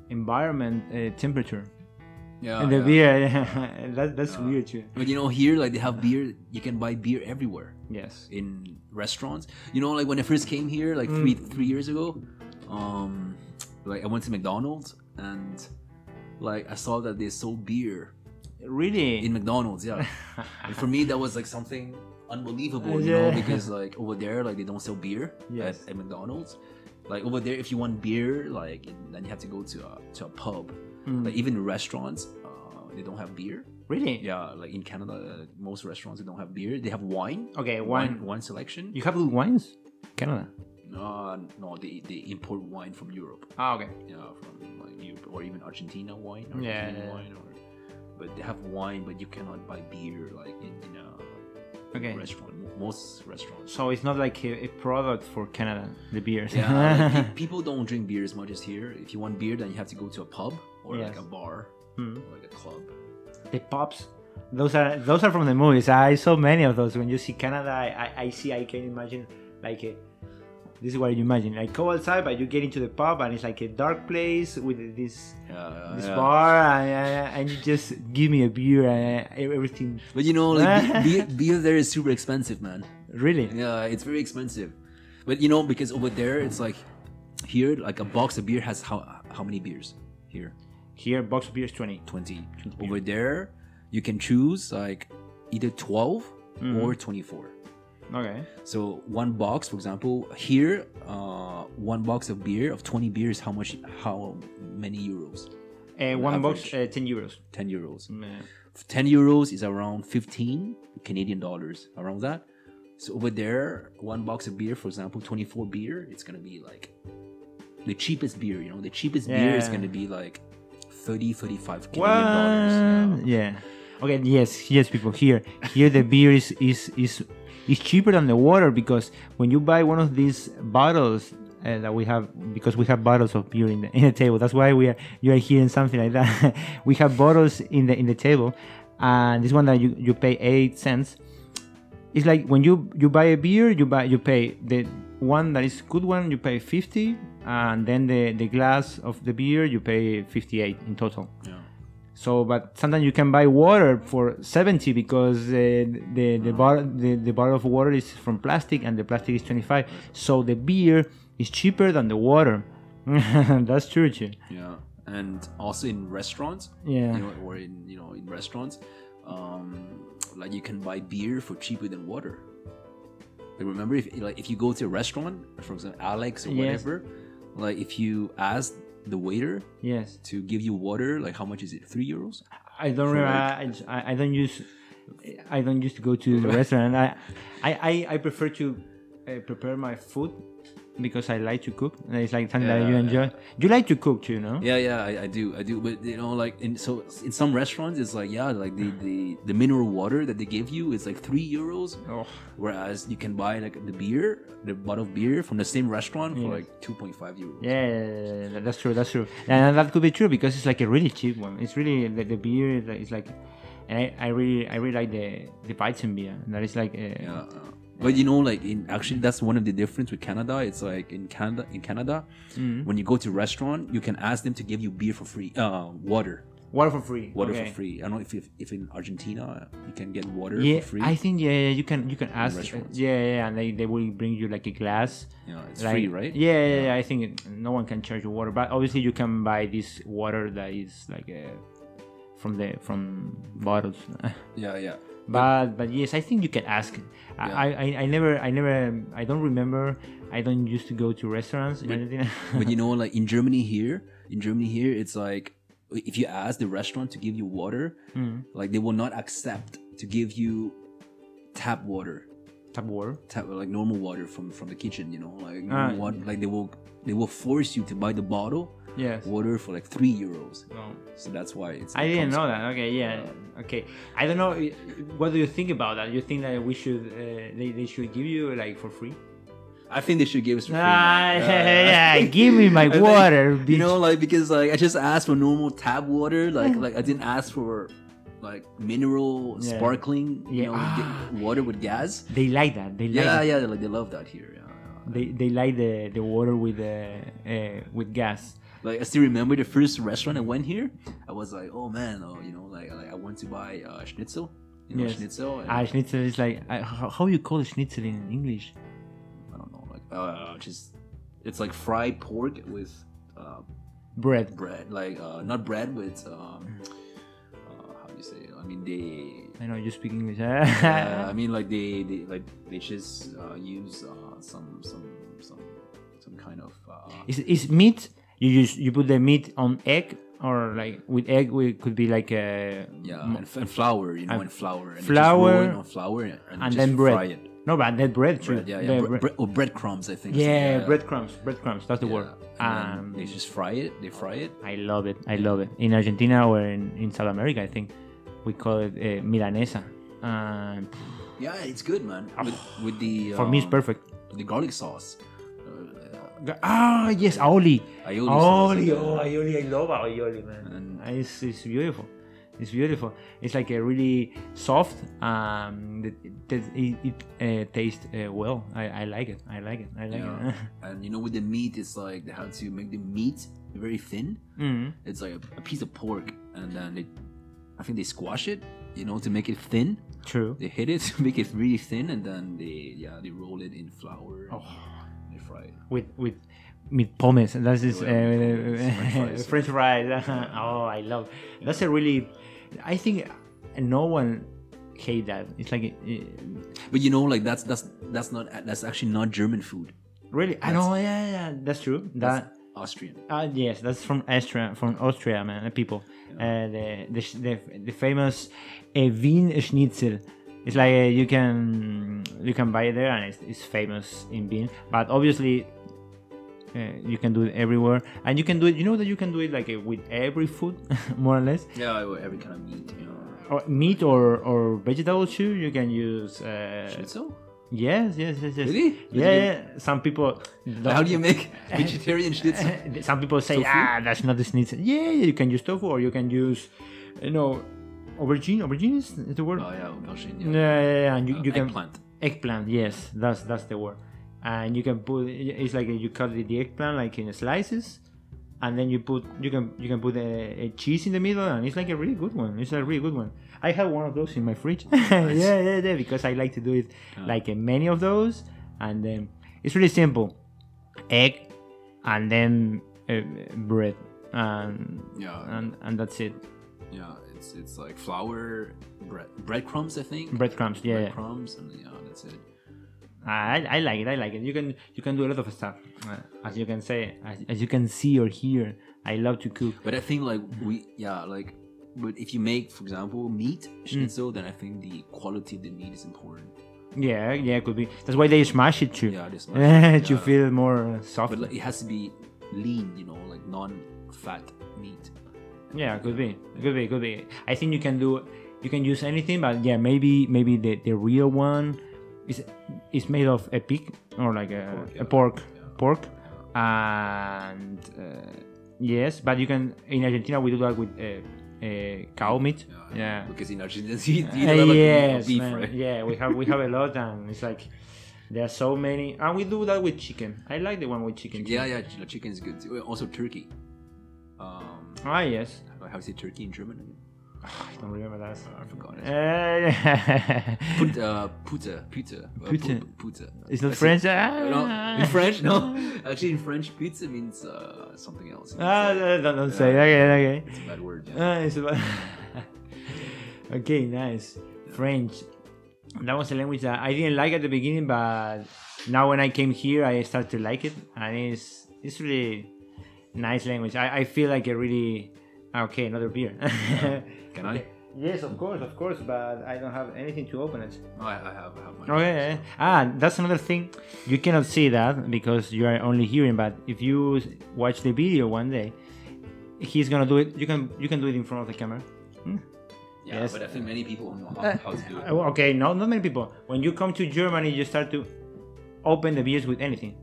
environment uh, temperature. Yeah, and the yeah. beer that, that's Yeah. weird too. But you know, here, like they have beer, you can buy beer everywhere Yes. in restaurants. You know, like when I first came here, like three three years ago, um, like I went to McDonald's and like I saw that they sold beer Really? in McDonald's. Yeah, and for me that was like something unbelievable, you Yeah. know, because like over there, like they don't sell beer Yes. at, at McDonald's. Like over there, if you want beer, like then you have to go to a to a pub. Mm. Like even restaurants, uh, they don't have beer. really? Yeah, like in Canada, uh, most restaurants they don't have beer. They have wine. Okay, wine, wine. wine selection. You have wines? Canada. Uh, no, they they import wine from Europe. Ah, okay. Yeah, from like Europe or even Argentina wine. Yeah, Argentinian yeah. wine or, but they have wine, but you cannot buy beer like in, in a Okay. restaurant. Most restaurants. So it's not like a, a product for Canada, the beers. Yeah, like, people don't drink beer as much as here. If you want beer, then you have to go to a pub or like a bar, Hmm. or like a club. the pops. Those are those are from the movies. I saw many of those. When you see Canada, I, I, see. I can imagine like a. This is what you imagine. Like go outside, but you get into the pub, and it's like a dark place with this Yeah, this yeah. bar, and, and, and you just give me a beer and everything. But you know, like beer, beer there is super expensive, man. Really? Yeah, it's very expensive. But you know, because over there it's like here, like a box of beer has how how many beers? Here, Here, box of beer is twenty. twenty. 20. Over there, you can choose like either 12 Mm-hmm. or twenty four. Okay. So one box, for example, here, uh, one box of beer of twenty beers, how much? How many euros? Uh, one box, uh, ten euros. Ten euros. Mm, uh, 10 euros is around 15 Canadian dollars, around that. So over there, one box of beer, for example, 24 beer, it's gonna be like the cheapest beer, you know, the cheapest beer is gonna be like 30, 35 Canadian dollars. What? Yeah. Okay. Yes. Yes, people. Here, here the beer is is is is cheaper than the water because when you buy one of these bottles uh, that we have, because we have bottles of beer in the, in the table. That's why we are you are hearing something like that. we have bottles in the in the table, and this one that you you pay eight cents. It's like when you you buy a beer, you buy you pay the one that is good one, you pay fifty, and then the the glass of the beer you pay fifty eight in total. Yeah. So, but sometimes you can buy water for 70 because uh, the the, bar, the the bottle of water is from plastic and the plastic is 25. So the beer is cheaper than the water. That's true too. Yeah. And also in restaurants, Yeah. you know, or in you know in restaurants, um, like you can buy beer for cheaper than water. Like remember, if like if you go to a restaurant, for example, Alex or Yes. whatever, like if you ask the waiter Yes. to give you water, like how much is it? Three euros? I don't remember. I, I, I don't use. I don't used to go to the restaurant. I, I, I, I prefer to uh, prepare my food because I like to cook. And It's like something that you Yeah, enjoy. You like to cook too, no? Yeah, yeah, I, I do, I do. But you know, like in so in some restaurants, it's like yeah, like the the, the mineral water that they give you is like three euros, Oh. whereas you can buy like the beer, the bottle of beer from the same restaurant for Yes. like two point five euros. Yeah, yeah, yeah, yeah, that's true. That's true, and that could be true because it's like a really cheap one. It's really the, the beer is like, and I, I really I really like the the Weizen beer. And that is like uh, Yeah, uh, but you know, like in actually, that's one of the difference with Canada. It's like in Canada, in Canada, Mm-hmm. when you go to restaurant, you can ask them to give you beer for free, uh, water, water for free. water okay. for free. I don't know if, if if in Argentina you can get water Yeah, for free. I think yeah, you can you can ask. uh, yeah, yeah, and they, they will bring you like a glass. yeah, it's like- free, right? Yeah, yeah, yeah, I think it- no one can charge you water, but obviously you can buy this water that is like uh, from the from bottles. yeah, yeah. But but yes, I think you can ask. I, Yeah. I, I I never I never I don't remember. I don't used to go to restaurants or anything. but you know, like in Germany here, in Germany here, it's like if you ask the restaurant to give you water, Mm. like they will not accept to give you tap water, Tap water. tap like normal water from from the kitchen. You know, like Ah. normal water, like they will they will force you to buy the bottle Yes. water for like three euros. No. So that's why it's. I didn't know that. Okay, yeah. Okay. I don't know. What do you think about that? You think that we should uh, they, they should give you like for free? I think they should give us. For free, Ah, man. yeah, Uh, give me my I think- water, You know, like because like I just asked for normal tap water, like like I didn't ask for like mineral Yeah. sparkling, you know, Ah. water with gas. They like that. They like Yeah, that. yeah, like they love that here. They, they like the, the water with uh, uh, with gas. Like I still remember the first restaurant I went here. I was like, oh man, oh you know, like like I went to buy uh, schnitzel, you know, Yes. schnitzel. And, Ah, schnitzel is like uh, how, you call schnitzel in English? I don't know, like uh, just it's like fried pork with uh, Bread. bread, like uh, not bread, but um, uh, how do you say? It? I mean they. I know you speak English. uh, I mean, like they, they like they just uh, use uh, some some some some kind of uh, is is meat? You use you put the meat on egg or like with egg? We could be like a yeah and, and flour, you know, and and flour, and flour, on flour and, and then bread. fry it. No, but that bread too. bread, yeah, yeah, bre- bre- or breadcrumbs, I think. yeah, breadcrumbs. Breadcrumbs. That's the Yeah. word. And Um, they just fry it. They fry it. I love it. I love it. In Argentina or in, in South America, I think we call it uh, milanesa. Yeah, it's good, man. With, with the Oh. for me, it's um, perfect. The garlic sauce. Ah, yes, Aoli. aioli sauce, Aioli. Oh, aioli. I love aioli, man. And- It's, it's beautiful. It's beautiful. It's like a really soft. Um, it, it, it, uh, tastes uh, well. I, I like it. I like it. I like yeah. it. and you know, with the meat, it's like they have to make the meat very thin. mm It's like a, a piece of pork, and then they, I think they squash it, you know, to make it thin. True. They hit it to make it really thin, and then they, yeah, they roll it in flour. Oh. And They fry it. with with meat pommes. That's this uh, Well, French fries. French fries. oh, I love. That's a really. I think no one hate that. It's like uh, But you know, like that's that's that's not that's actually not German food. really. I know. Yeah, yeah, that's true. That's That. Austrian. Uh, yes, that's from Austria, from Austria, man. the People, uh, the, the the the famous uh, Wien Schnitzel. It's like uh, you can you can buy it there, and it's, it's famous in Wien. But obviously, uh, you can do it everywhere, and you can do it. You know that you can do it like uh, with every food, more or less, Yeah, every kind of meat. You know. or meat or or vegetables too. You can use. Uh, Schnitzel? yes, yes, yes, yes. Really? Yeah, yeah. Some people. How do you make vegetarian schnitzel? Some people say, Tofu? ah, that's not the schnitzel. Yeah, you can use tofu or you can use, you know, aubergine. Aubergine is the word. Oh yeah, aubergine. yeah, Yeah. yeah, yeah, and you, Uh, you can eggplant. eggplant. Yes, that's that's the word. And you can put. It's like you cut the, the eggplant like in slices, and then you put you can you can put a, a cheese in the middle, and it's like a really good one. It's a really good one. I have one of those in my fridge. yeah, yeah, yeah, because I like to do it like uh, many of those, and then it's really simple. Egg, and then uh, bread, and Yeah. and and that's it. Yeah, it's it's like flour, bread, breadcrumbs. I think. Breadcrumbs. Yeah. Breadcrumbs, and yeah, that's it. I, I like it. I like it. You can you can do a lot of stuff, uh, as you can say, as, as you can see or hear. I love to cook. But I think like we yeah like, but if you make for example meat Mm. then I think the quality of the meat is important. Yeah, yeah, it could be. That's why they smash it too. Yeah, this much. to yeah. feel more soft. But like, it has to be lean, you know, like non-fat meat. Yeah, could be, could be, could be. I think you can do, you can use anything, but yeah, maybe maybe the, the real one is is made of a pig or like a Pork, a pork, Yeah. pork, and uh, yes, but you can in Argentina we do that with uh, uh, cow meat. Yeah. Because in Argentina, you, Uh, don't have a yes, beef, man. right? Yeah, we have we have a lot, and it's like there are so many, and we do that with chicken. I like the one with chicken. too. Yeah, yeah, ch- chicken is good. Also turkey. Ah, yes. How is say turkey in German? again? I don't remember that. I forgot it. Uh, Put, uh, pute, pute, uh, Pute. pu- pute. it's not French. said- Ah, no, in French, no. Actually, in French, pizza means uh, something else. Ah, don't, don't say. Okay, okay. it's a bad word. Yeah. Ah, it's about- okay, nice. French. That was a language that I didn't like at the beginning, but now when I came here, I started to like it, and it's it's really nice language. I, I feel like a really okay another beer. Can I? Yes, of course, of course, but I don't have anything to open it. Oh, I, I have, I have mine. Okay. Ah, that's another thing. You cannot see that because you are only hearing. But if you watch the video one day, he's gonna do it. You can you can do it in front of the camera. Hmm? Yeah, Yes. but I think many people know how, Uh, how to do it. Uh, Okay, no, not many people. When you come to Germany, you start to open the beers with anything.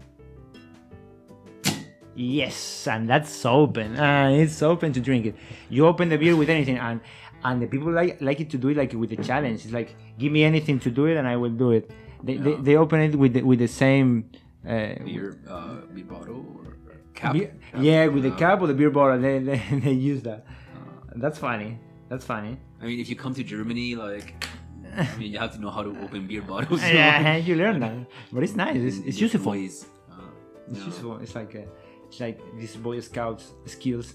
Yes, and that's open. Uh, it's open to drink it. You open the beer with anything, and and the people like like it to do it like with a challenge. It's like give me anything to do it, and I will do it. They they, Yeah. they open it with the, with the same. Uh, Beer, uh, beer bottle or cap. beer- cap. yeah, with the Uh, cap or the beer bottle. They they, they use that. That's funny. That's funny. I mean, if you come to Germany, like, I mean, you have to know how to open beer bottles. Yeah, you learn that, but it's nice. It's, it's useful. ways. Uh, It's yeah. useful. It's like a, it's like these Boy Scouts skills.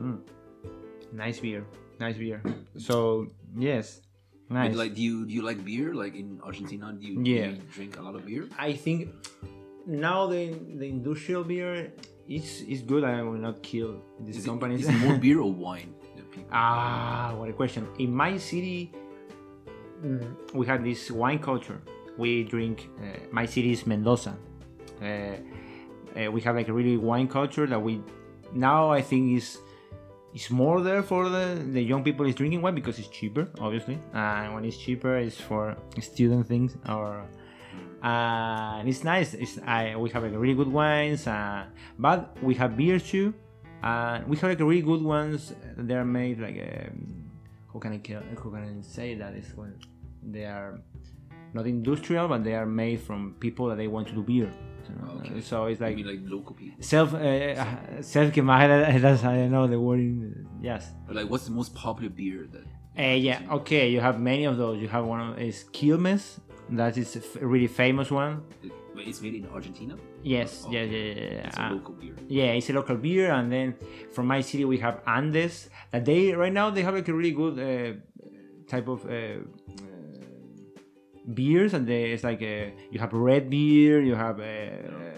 Mm. Nice beer. Nice beer. So yes, But, nice. like, do you do you like beer? Like in Argentina, do you, do you drink a lot of beer? I think now the the industrial beer is is good. I will not kill these Is companies. is it more beer or wine? ah, what a question. In my city, mm, we have this wine culture. We drink. Uh, my city is Mendoza. Uh, uh, we have like a really wine culture that we now I think is is more there for the the young people is drinking wine because it's cheaper, obviously. And when it's cheaper, it's for student things or. Uh, and it's nice. It's I we have like really good wines, uh, but we have beers too, and we have like really good ones. They're made like um, how can I how can I say that is when they are not industrial, but they are made from people that they want to do beer. So, Okay. so it's I like like local people. self uh, self que más that's I don't know the word in, yes But like, what's the most popular beer that? uh, yeah okay you have many of those you have one of is Quilmes that is a f- really famous one it's made in Argentina. yes Oh, yeah yeah yeah, yeah. It's a Uh, local beer. yeah it's a local beer and then from my city we have Andes that they right now they have like a really good uh, type of uh, beers and they, it's like uh you have red beer you have uh,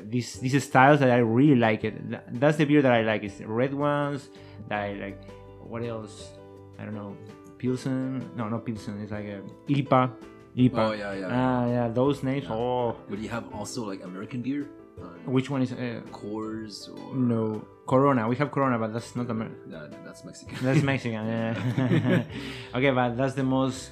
these these styles that I really like it that's the beer that I like is red ones that I like what else I don't know Pilsen no not Pilsen it's like a IPA IPA Oh yeah, yeah. ah yeah those names Yeah. oh but you have also like American beer, uh, which one is uh, Coors or no Corona we have Corona but that's not American That, that's Mexican. That's Mexican, yeah. okay, but that's the most.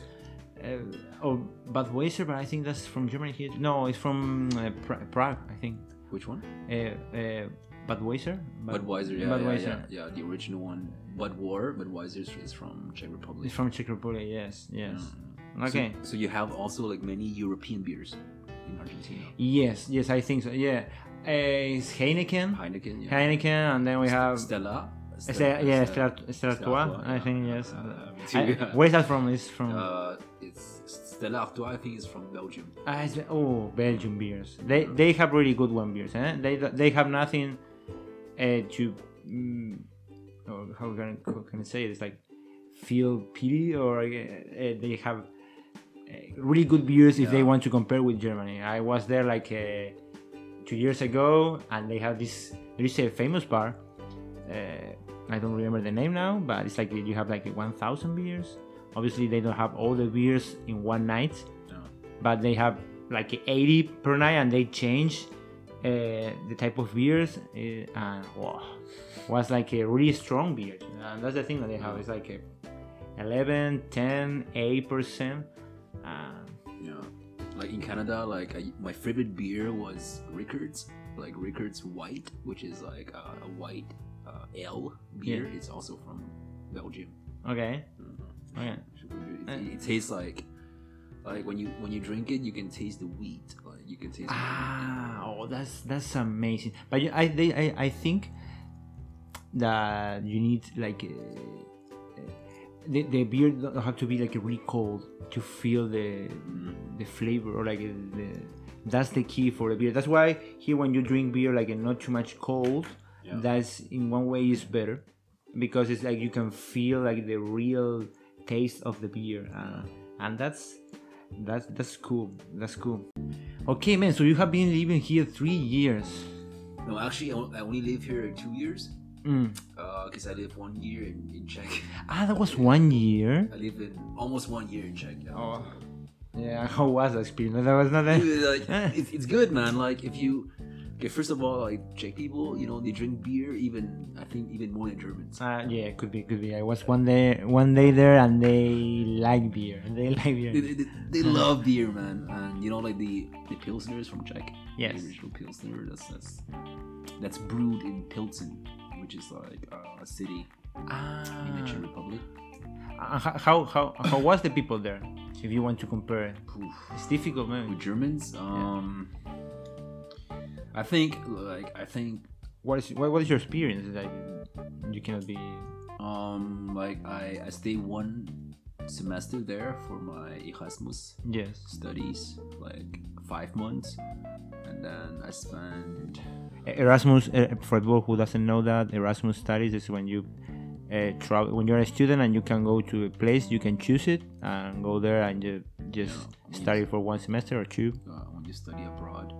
Uh, oh, Budweiser, but I think that's from Germany here. No, it's from uh, pra- Prague, I think. Which one? Uh, uh, Budweiser? Bud- Budweiser. Yeah, Budweiser. yeah, yeah, yeah. The original one, Budvar. Budweiser is- is from Czech Republic. It's from Czech Republic, yes, yes. Mm. Okay. So, so you have also like many European beers in Argentina. Yes, yes, I think so, yeah. Uh, it's Heineken. Heineken. Yeah. Heineken, and then we have. Stella. Stella, yeah, Stella, Stella Stella Artois, I yeah. think, yes. Uh, me I- too, yeah. where's that from? It's from. Uh, it's Stella Artois. I think is from Belgium. Ah, it's, oh, Belgian beers. They they have really good one beers. Eh? They they have nothing uh, to. Mm, or how can, how can I say it? It's like feel pity or uh, they have uh, really good beers if they want to compare with Germany. I was there like uh, two years ago, and they have this. There is a famous bar. Uh, I don't remember the name now, but it's like you have like 1,000 beers. Obviously, they don't have all the beers in one night No. but they have like 80 per night and they change uh, the type of beers uh, and wow, was like a really strong beer and that's the thing that they have it's like a 11 10 8 percent um, Yeah. Like in Canada, like I, my favorite beer was Rickard's, like Rickard's White, which is like uh, a white uh, ale beer. Yeah. It's also from Belgium. okay. Okay It, Uh. it tastes like like when you when you drink it, you can taste the wheat. Like you can taste. ah oh that's that's amazing but you- I they, I, I think that you need like uh, the, the beer don't have to be like really cold to feel the the flavor or like uh, the that's the key for the beer that's why here when you drink beer like uh, not too much cold Yeah. that's in one way is better because it's like you can feel like the real taste of the beer uh, and that's that's that's cool that's cool okay man so you have been living here three years No, actually, i only live here two years. mm. Because I live one year in, in Czech. ah that was one year I live in almost one year in Czech. Yeah. oh yeah how was that experience that was not that like, it's, it's good, man. Like if you, okay, first of all, like Czech people, you know, they drink beer even I think even more than Germans. Uh, yeah, could be, could be. I was one day, one day there, and they like beer. They like beer. They, they, they love beer, man, and you know, like the the pilsners from Czech. Yes. The original pilsner. That's that's that's brewed in Pilsen, which is like uh, a city Ah. in the Czech Republic. Uh, how, how how how was the people there? If you want to compare, Oof. it's difficult, man. With Germans, um, I think like I think What is what, what is your experience? that you cannot be. um like I I stayed one semester there for my Erasmus Yes. studies, like five months, and then I spent Erasmus, uh, for people who doesn't know that, Erasmus studies is when you uh, travel when you're a student and you can go to a place, you can choose it and go there and you just Yeah. study for one semester or two. uh, when you study abroad.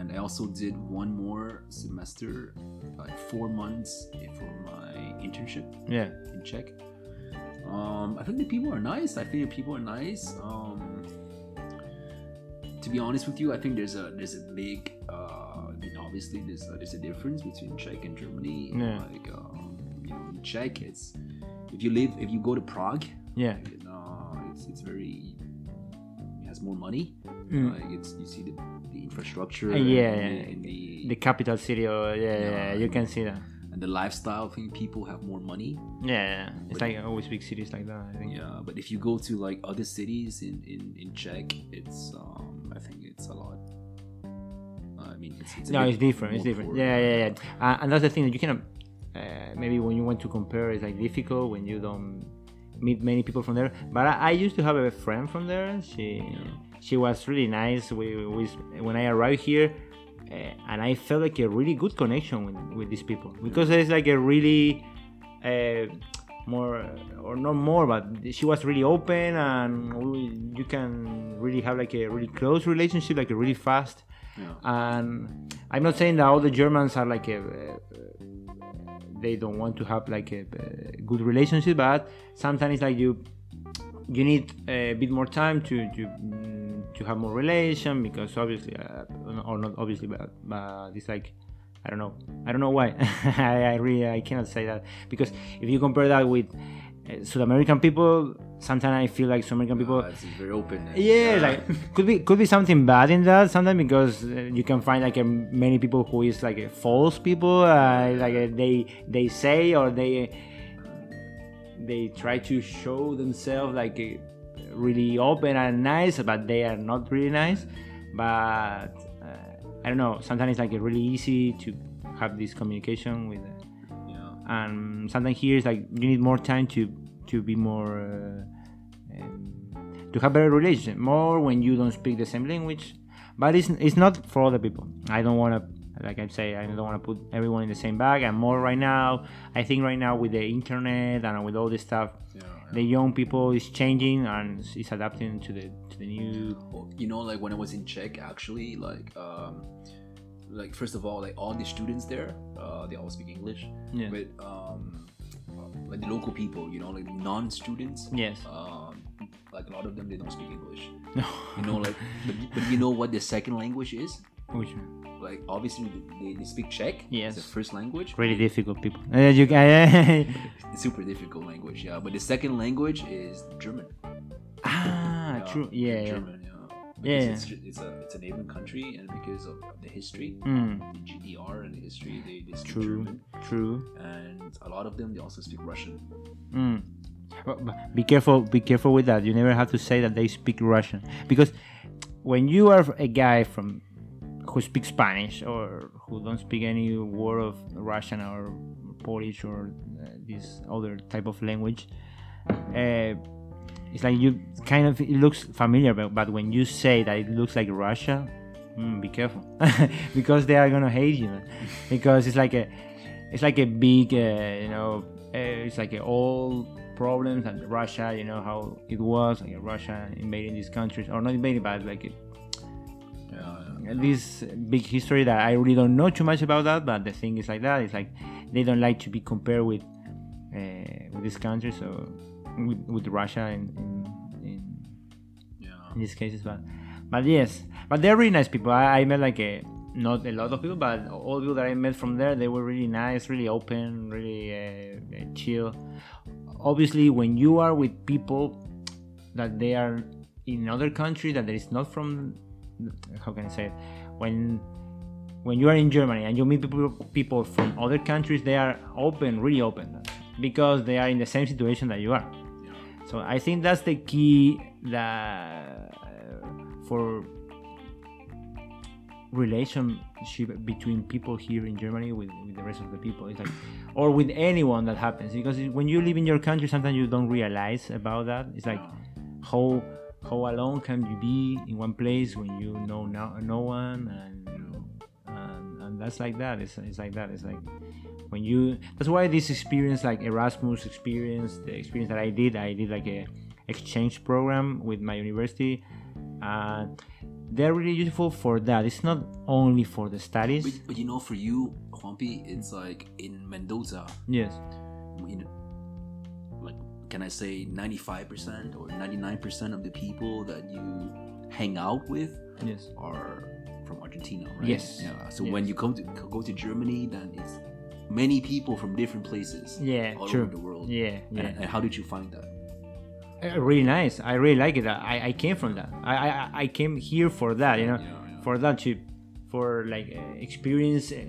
And I also did one more semester, like four months for my internship Yeah. in Czech. Um, I think the people are nice. I think the people are nice. Um, to be honest with you, I think there's a there's a big. Uh, I mean, obviously, there's a, there's a difference between Czech and Germany. Yeah. Like, um, you know, in Czech, it's if you live if you go to Prague, Yeah. uh, it's it's very it has more money. Mm. Like it's you see the, the infrastructure. Uh, yeah, and yeah. the, and the, The capital city. Or, yeah, yeah, Yeah. you can see that. and the lifestyle. thing, people have more money. Yeah, yeah. It's like always big cities like that. I think. Yeah, but if you go to like other cities in in in Czech, it's um I think it's a lot. I mean, it's, it's no, it's different. It's different. Yeah, yeah, yeah. Uh, and that's the thing that you cannot. Uh, maybe when you want to compare, it's like difficult when you don't meet many people from there. But I, I used to have a friend from there. She she was really nice. We, we when I arrived here, uh, and I felt like a really good connection with, with these people because it's like a really. Uh, more or not more but she was really open and we, you can really have like a really close relationship like a really fast Yeah. and i'm not saying that all the germans are like a, uh, they don't want to have like a, uh good relationship but sometimes it's like you you need a bit more time to to mm, to have more relation because obviously uh, or not obviously but, but it's like I don't know. I don't know why. I, I really I cannot say that because if you compare that with uh, South American people, sometimes I feel like South American people Uh, very open. and- yeah, like could be could be something bad in that sometimes because uh, you can find like uh, many people who is like uh, false people uh, like uh, they they say or they they try to show themselves like uh, really open and nice but they are not really nice. But uh, I don't know sometimes it's like really easy to have this communication with yeah. and sometimes here it's like you need more time to to be more uh, um, to have better relationship more when you don't speak the same language. But it's, it's not for other people. I don't want to like i say i don't want to put everyone in the same bag and more right now i think right now with the internet and with all this stuff Yeah, the young people is changing and is adapting to the to the new you know, like when I was in Czech, actually, like, um, like first of all, like all the students there, uh, they all speak English. Yeah. But um, uh, like the local people, you know, like non-students, yes um, like a lot of them, they don't speak English. no You know, like, but, but you know what the second language is? Which one? Like, obviously, they, they speak Czech. Yes. It's the first language. really difficult people uh, you can super difficult language, yeah. But the second language is German. ah Yeah, true yeah, yeah. German, yeah. Yeah, Because It's, it's a it's a neighboring country, and because of the history, Mm, the GDR and the history, they, they speak true German, true and a lot of them they also speak Russian. Mm. But- but Be careful. Be careful with that. You never have to say that they speak Russian because when you are a guy from who speak Spanish or who don't speak any word of Russian or Polish or uh, this other type of language, uh, it's like you kind of it looks familiar. But, but when you say that it looks like Russia, mm, be careful because they are gonna hate you. Because it's like a it's like a big uh, you know uh, it's like a old problems and Russia you know how it was like Russia invading these countries or not invading but like it, this big history that I really don't know too much about that but the thing is like that. It's like they don't like to be compared with uh, with this country so with, with Russia in, in, in yeah. in these cases but but yes. But they're really nice people. I, I met like a not a lot of people but all the people that i met from there they were really nice really open really uh, uh, chill. Obviously when you are with people that they are in other country that there is not from how can i say it when when you are in germany and you meet people people from other countries they are open really open because they are in the same situation that you are so I think that's the key that uh, for relationship between people here in Germany with, with the rest of the people. It's like, or with anyone that happens because when you live in your country, sometimes you don't realize about that. It's like how how alone can you be in one place when you know no, no one and, and and that's like that. It's, it's like that. It's like when you that's why this experience like erasmus experience the experience that i did i did like a exchange program with my university. And they're really useful for that. It's not only for the studies. But you know, for you, Juanpi, it's like in Mendoza, yes. In, can I say 95% or 99% of the people that you hang out with Yes. are from Argentina, right? Yes. Yeah. So Yes. when you come to go to Germany, then it's many people from different places. Yeah, all true. over the world. Yeah, And, yeah. and how did you find that? Uh, really nice. I really like it. I, I came from that. I, I I came here for that. You know, Yeah, yeah. for that to, for like uh, experience, uh,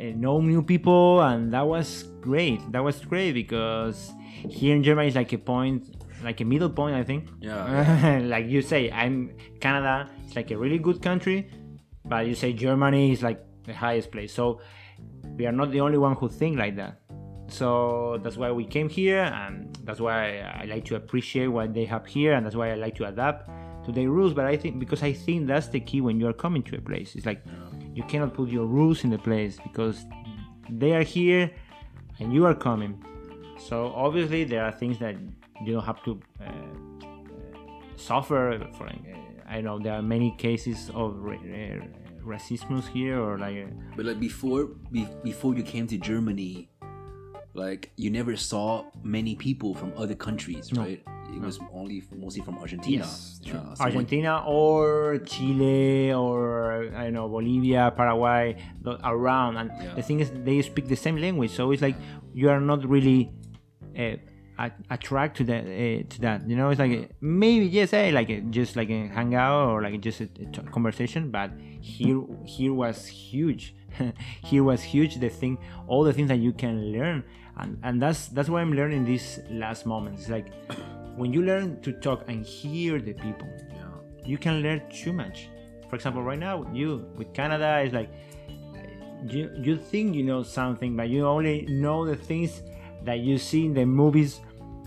Eh, know new people, and that was great. That was great because here in Germany is like a point, like a middle point, I think. Yeah, like you say, I'm Canada. It's like a really good country, but you say Germany is like the highest place. So we are not the only one who think like that. So that's why we came here, and that's why I like to appreciate what they have here, and that's why I like to adapt to their rules. But I think because I think that's the key when you are coming to a place. It's like you cannot put your rules in the place because they are here and you are coming. So obviously there are things that you don't have to uh, suffer for. Uh, I know there are many cases of ra- uh, racism here, or like. Uh, But like before, be, before you came to Germany, like you never saw many people from other countries, No. right? It was only mostly from Argentina. Yes, so Argentina or Chile or I don't know Bolivia, Paraguay, around, and Yeah. the thing is they speak the same language, so it's like you are not really uh, attract to that uh, to that. You know, it's like uh, maybe yes, eh, like uh, just like a hangout or like just a, conversation, but here here was huge. here was huge. The thing, all the things that you can learn, and and that's that's what I'm learning these last moments. It's like when you learn to talk and hear the people, yeah. you can learn too much. For example, right now you with Canada is like you you think you know something, but you only know the things that you see in the movies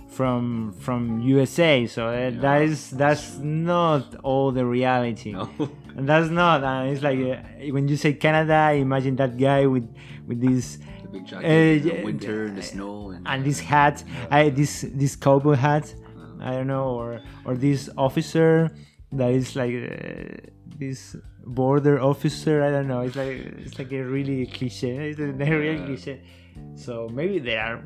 from from USA. So that, that is that's not all the reality. No. And that's not. And it's like uh, when you say Canada, imagine that guy with with this big jacket, Uh, in yeah, winter, and the snow, and, and this hat, I, this this cowboy hat, I don't know, or or this officer that is like uh, this border officer. I don't know. It's like it's like a really cliche. It's a, a real Yeah. cliche. So maybe they are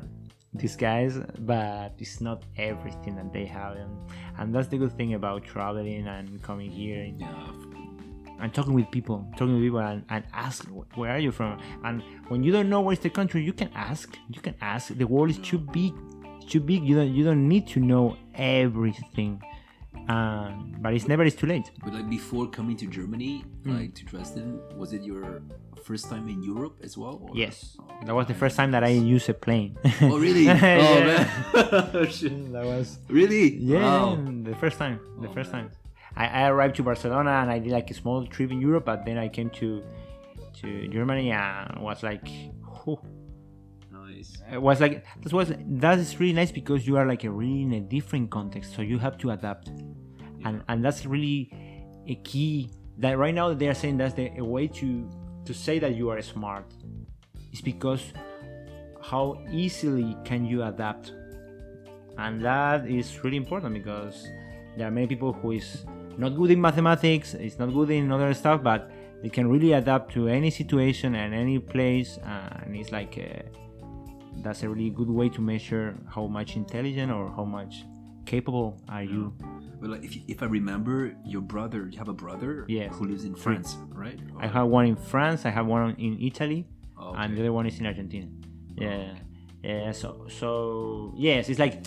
these guys, but it's not everything that they have, and, and that's the good thing about traveling and coming here and, yeah, and talking with people, talking with people, and, and ask where are you from. And when you don't know where's the country, you can ask. You can ask. The world is too big, too big. You don't you don't need to know everything. Um, but it's never is too late. But like before coming to Germany, Hmm. like to Dresden, was it your first time in Europe as well? or- Yes, Oh, that was the first time that I used a plane. Oh really? Oh man. That was really? yeah, Wow. the first time. The Oh, first time. I, I arrived to Barcelona and I did like a small trip in Europe, but then I came to to Germany and was like, whew, Nice. it was like that was that is really nice because you are like a really in a different context so you have to adapt. And and that's really a key that right now they are saying that's the a way to to say that you are smart is because how easily can you adapt? And that is really important because there are many people who is not good in mathematics it's not good in other stuff but they can really adapt to any situation and any place uh, and it's like a, that's a really good way to measure how much intelligent or how much capable are you. Well, if, if I remember, your brother, you have a brother Yes. who lives in France, right? i have one in france i have one in italy Oh, and the other one is in argentina. Oh. Yeah. Yeah so so yes it's like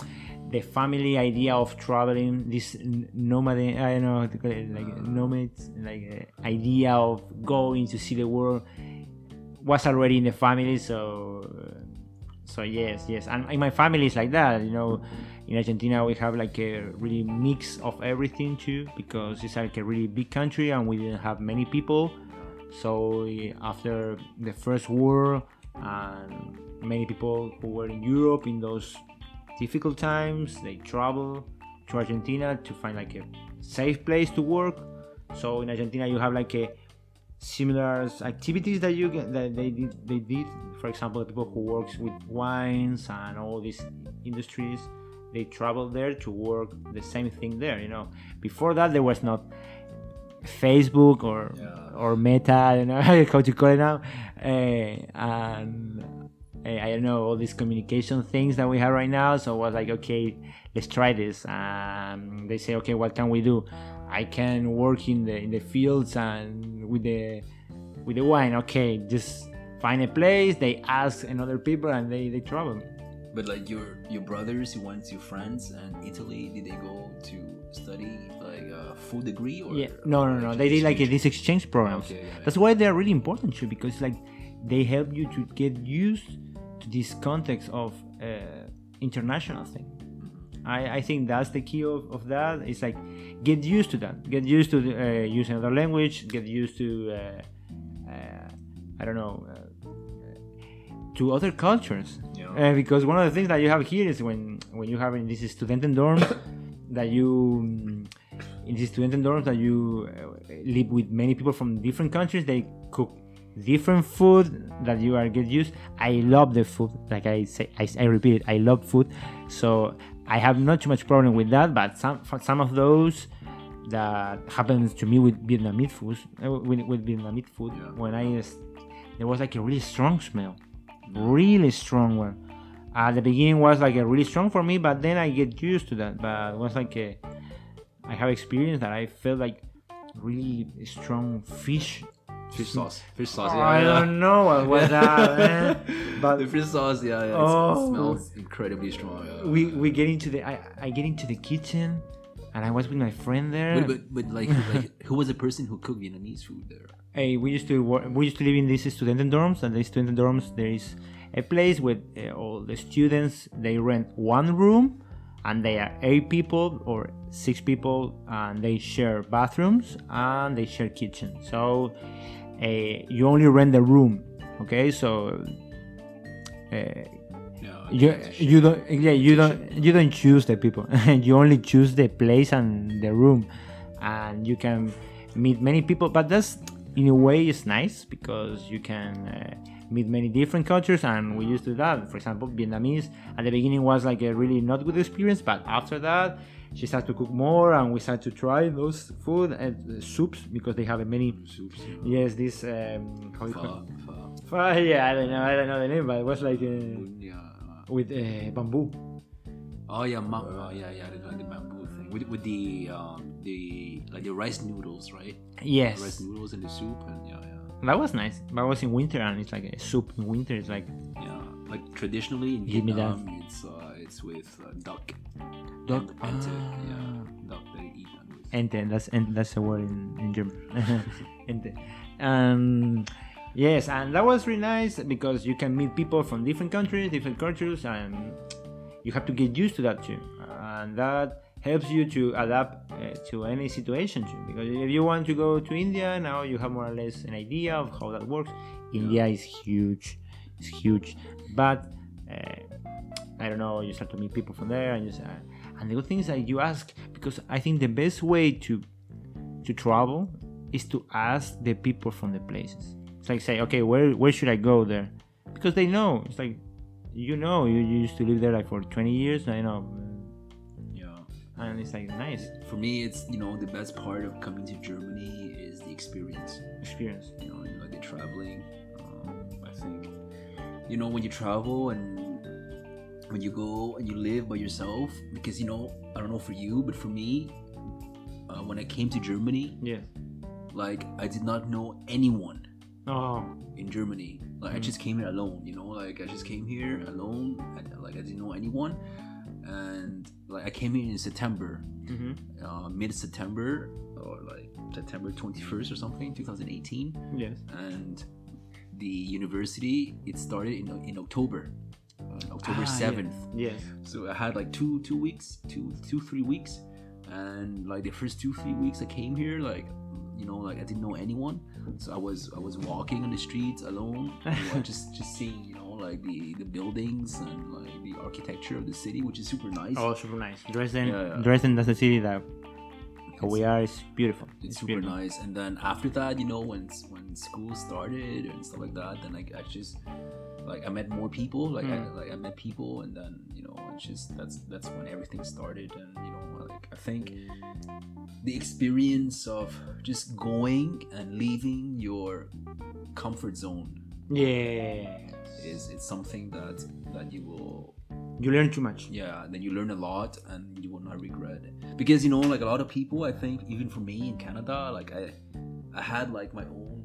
the family idea of traveling this nomad i don't know how to call it like nomad like uh, idea of going to see the world was already in the family so so yes yes. And in my family is like that you know. In argentina we have like a really mix of everything too because it's like a really big country and we didn't have many people. So eh, after the first war and many people who were in europe in those difficult times they travel to argentina to find like a safe place to work. So in argentina you have like a similar activities that you get that they did they did. For example the people who works with wines and all these industries they travel there to work the same thing there you know. Before that there was not facebook or Yeah. or meta you know how to call it now. Uh, and i don't know all these communication things that we have right now so I was like okay let's try this um, they say okay what can we do I can work in the in the fields and with the with the wine. Okay, just find a place. They ask another people and they they travel. But like your your brothers who went to France and Italy, did they go to study like a full degree or Yeah, no, no, no. They did like these exchange programs. Okay. That's why they're really important too, because like they help you to get used this context of uh, international thing. I, I think that's the key of, of that. It's like get used to that. Get used to the, uh, using another language. Get used to uh, uh, I don't know uh, to other cultures. Yeah. Uh, because one of the things that you have here is when when you have in these student dorms that you in these student dorms that you uh, live with many people from different countries. They cook different food that you are get used. I love the food. Like I say, I, I repeat it. I love food. So I have not too much problem with that. But some for some of those that happens to me with Vietnamese food, uh, with, with Vietnamese food, Yeah. when I there was like a really strong smell, really strong one. At the beginning was like a really strong for me, but then I get used to that. But it was like a, I have experience that I felt like really strong fish. Fish sauce. Fish sauce. Oh, Yeah, I yeah. don't know what was that, man. But the fish sauce, yeah, yeah. Oh. It smells incredibly strong. Yeah. we we get into the I, I get into the kitchen, and I was with my friend there. But, but, but like, like, who was the person who cooked Vietnamese food there? Hey, we used to work, we used to live in these student dorms, and these student dorms there is a place where uh, all the students they rent one room, and they are eight people or six people, and they share bathrooms and they share kitchen. So you only rent the room, okay? So. Uh, Yeah, you you don't yeah you don't you don't choose the people you only choose the place and the room and you can meet many people but that's in a way is nice because you can uh, meet many different cultures and we used to do that for example vietnamese at the beginning was like a really not good experience but after that she started to cook more and we started to try those food and uh, soups because they have a many soups. Yes this um how Pho, pho. Pho, yeah i don't know i don't know the name but it was like uh, with uh, bamboo Oh yeah, ma- oh, yeah, yeah. The, like the bamboo thing with with the um the like the rice noodles, right? Yes, Rice noodles in the soup, and yeah, yeah, that was nice. But it was in winter, and it's like a soup in winter. It's like yeah. Like traditionally in Give me that. Vietnam, it's uh it's with uh, duck. Duck. And, Ah. yeah, duck they eat. Ente. That's en- that's a word in, in German. Ente. Um, yes, and that was really nice because you can meet people from different countries, different cultures, and you have to get used to that too. And that helps you to adapt uh, to any situation too. Because if you want to go to India now, you have more or less an idea of how that works. India is huge, it's huge, but uh, I don't know. You start to meet people from there, and you say, and the good thing is that you ask because I think the best way to to travel is to ask the people from the places. It's like say, okay, where where should I go there? Because they know. It's like you know, you, you used to live there like for 20 years. I know, Yeah. and it's like nice For me, it's you know the best part of coming to Germany is the experience. experience. you know, you know the traveling. Um, I think, you know, when you travel and when you go and you live by yourself, because you know, I don't know for you, but for me, uh, when I came to Germany, Yeah. like I did not know anyone Oh. in Germany. Like I just came here alone, you know, like I just came here alone, and, like I didn't know anyone, and like I came here in September, hmm uh, mid September or like September twenty first or something, two thousand eighteen Yes. and the university it started in, in october uh, october Ah, yeah. 7th Yes. so i had like two two weeks two two three weeks and like the first two three weeks i came here like you know like i didn't know anyone so i was i was walking on the streets alone just just seeing you know like the the buildings and like the architecture of the city which is super nice Oh, super nice. Dresden. Yeah, yeah. Dresden. That's a city that we are. is beautiful. it's super beautiful. nice and then after that you know when when school started and stuff like that then like i just like i met more people like I, Mm. like i met people and then you know it's just that's that's when everything started and you know like i think the experience of just going and leaving your comfort zone Yeah. is it's something that that you will You learn too much. yeah then you learn a lot and you will not regret it because you know like a lot of people i think even for me in canada like i i had like my own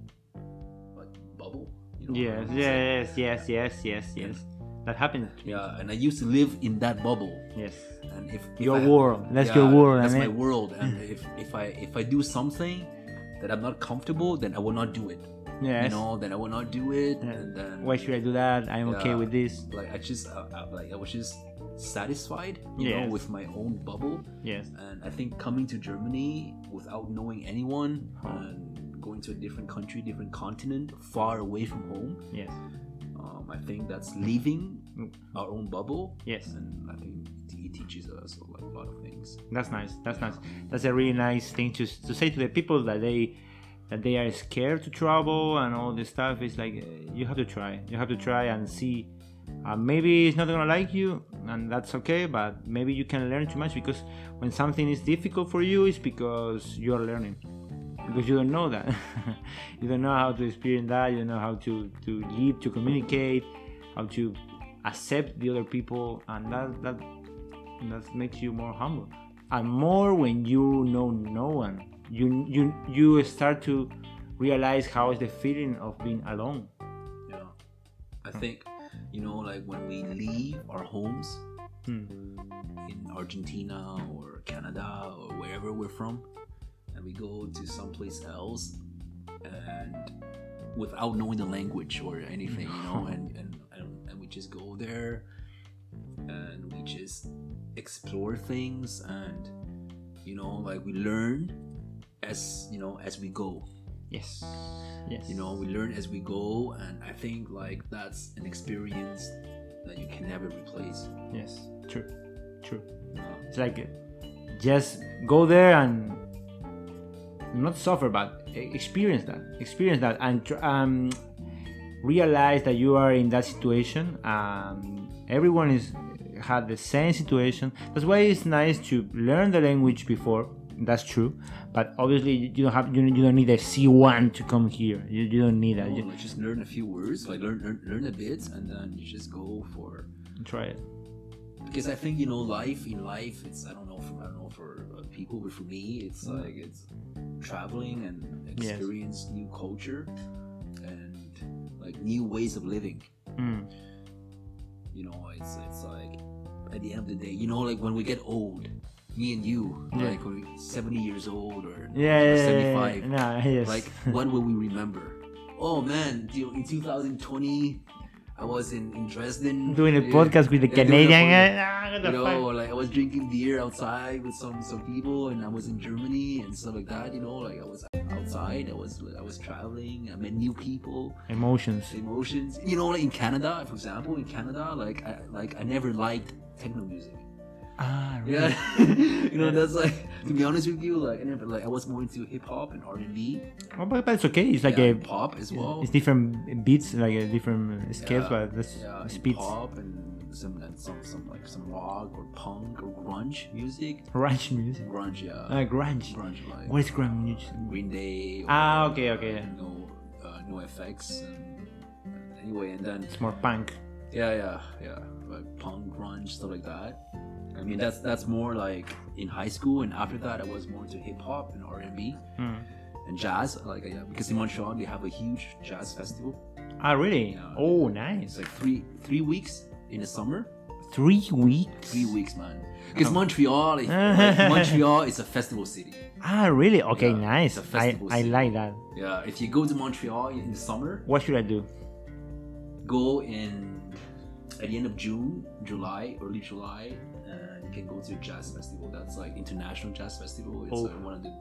like bubble you know Yes, it's like- yes, yes, yes, yes, yes. That happened. yeah and i used to live in that bubble Yes. and if, if Your I- world. That's your world. that's I my world and if if i if i do something that i'm not comfortable then i will not do it Yes. you know then i will not do it Yeah. and then Why should I do that? I'm okay with this. like i just uh, uh, like i was just satisfied you Yes. know with my own bubble Yes. and I think coming to Germany without knowing anyone and going to a different country, different continent, far away from home, Yes. um, I think that's leaving Mm. our own bubble. Yes. and I think it teaches us like a lot of things. That's nice. That's nice. That's a really nice thing to to say to the people that they that they are scared to travel and all this stuff. It's like you have to try. You have to try and see. Uh, maybe it's not gonna like you, and that's okay. But maybe you can learn too much because when something is difficult for you, it's because you are learning. Because you don't know that, you don't know how to experience that. You don't know how to to live, to communicate, how to accept the other people, and that that that makes you more humble. And more when you know no one. You you you start to realize how is the feeling of being alone. Yeah, I think you know like when we leave our homes Hmm. in Argentina or Canada or wherever we're from, we go to someplace else, and without knowing the language or anything, you know, and and, and, and we just go there, and we just explore things, and you know, like we learn as you know as we go. Yes. Yes. You know we learn as we go and i think like that's an experience that you can never replace. Yes. True. True. It's like just go there and not suffer but experience that experience that and um, realize that you are in that situation. Um, everyone is had the same situation. That's why it's nice to learn the language before. That's true. But obviously you don't have you, you don't need a c1 to come here. You, you don't need that. No, you, just learn a few words like learn, learn learn a bit and then you just go for try it. Because i think you know life in life it's i don't know for people but for me it's like it's traveling and Yes. experience new culture and like new ways of living Mm. you know it's it's like at the end of the day you know like when we get old me and you Yeah. like we're 70 years old or, yeah, or yeah, yeah, 75 yeah, nah, yes. like what will we remember oh man in 2020 i was in, in dresden doing a yeah, podcast with the a canadian podcast. guy ah, you know, like I was drinking beer outside with some some people, and I was in Germany and stuff like that. You know, like I was outside, I was I was traveling, I met new people, emotions emotions. You know, like in Canada, for example, in Canada, like I like I never liked techno music. Ah really? Yeah, you know that's like to be honest with you, like I never like I was more into hip hop and R and B, Oh, but, but it's okay. It's like yeah, a pop as well. it's different beats, like a different scales, Yeah, but that's yeah, and speeds. pop and some and some some like some rock or punk or grunge music. Grunge music. Grunge, yeah. Uh, grunge. grunge like What is grunge music? Green Day. Or, Ah, okay, okay. uh, no, uh, NOFX. And, and anyway, and then It's more punk. yeah, yeah, yeah, like punk, grunge, stuff like that. I mean, that's that's more like in high school, and after that, I was more into hip hop and R and B Mm. and jazz. Like yeah, because in Montreal they have a huge jazz festival. Ah, really? Yeah. Oh, It's nice. like three three weeks in the summer. Three weeks. Three weeks, man. Because Oh. Montreal, like, like, Montreal is a festival city. Ah, really? Okay, Yeah, nice. it's a I, festival I scene. like that. Yeah, if you go to Montreal in the summer, What should I do? go in at the end of June, July, early July, and you can go to a jazz festival. That's like international jazz festival. It's Oh. like one of the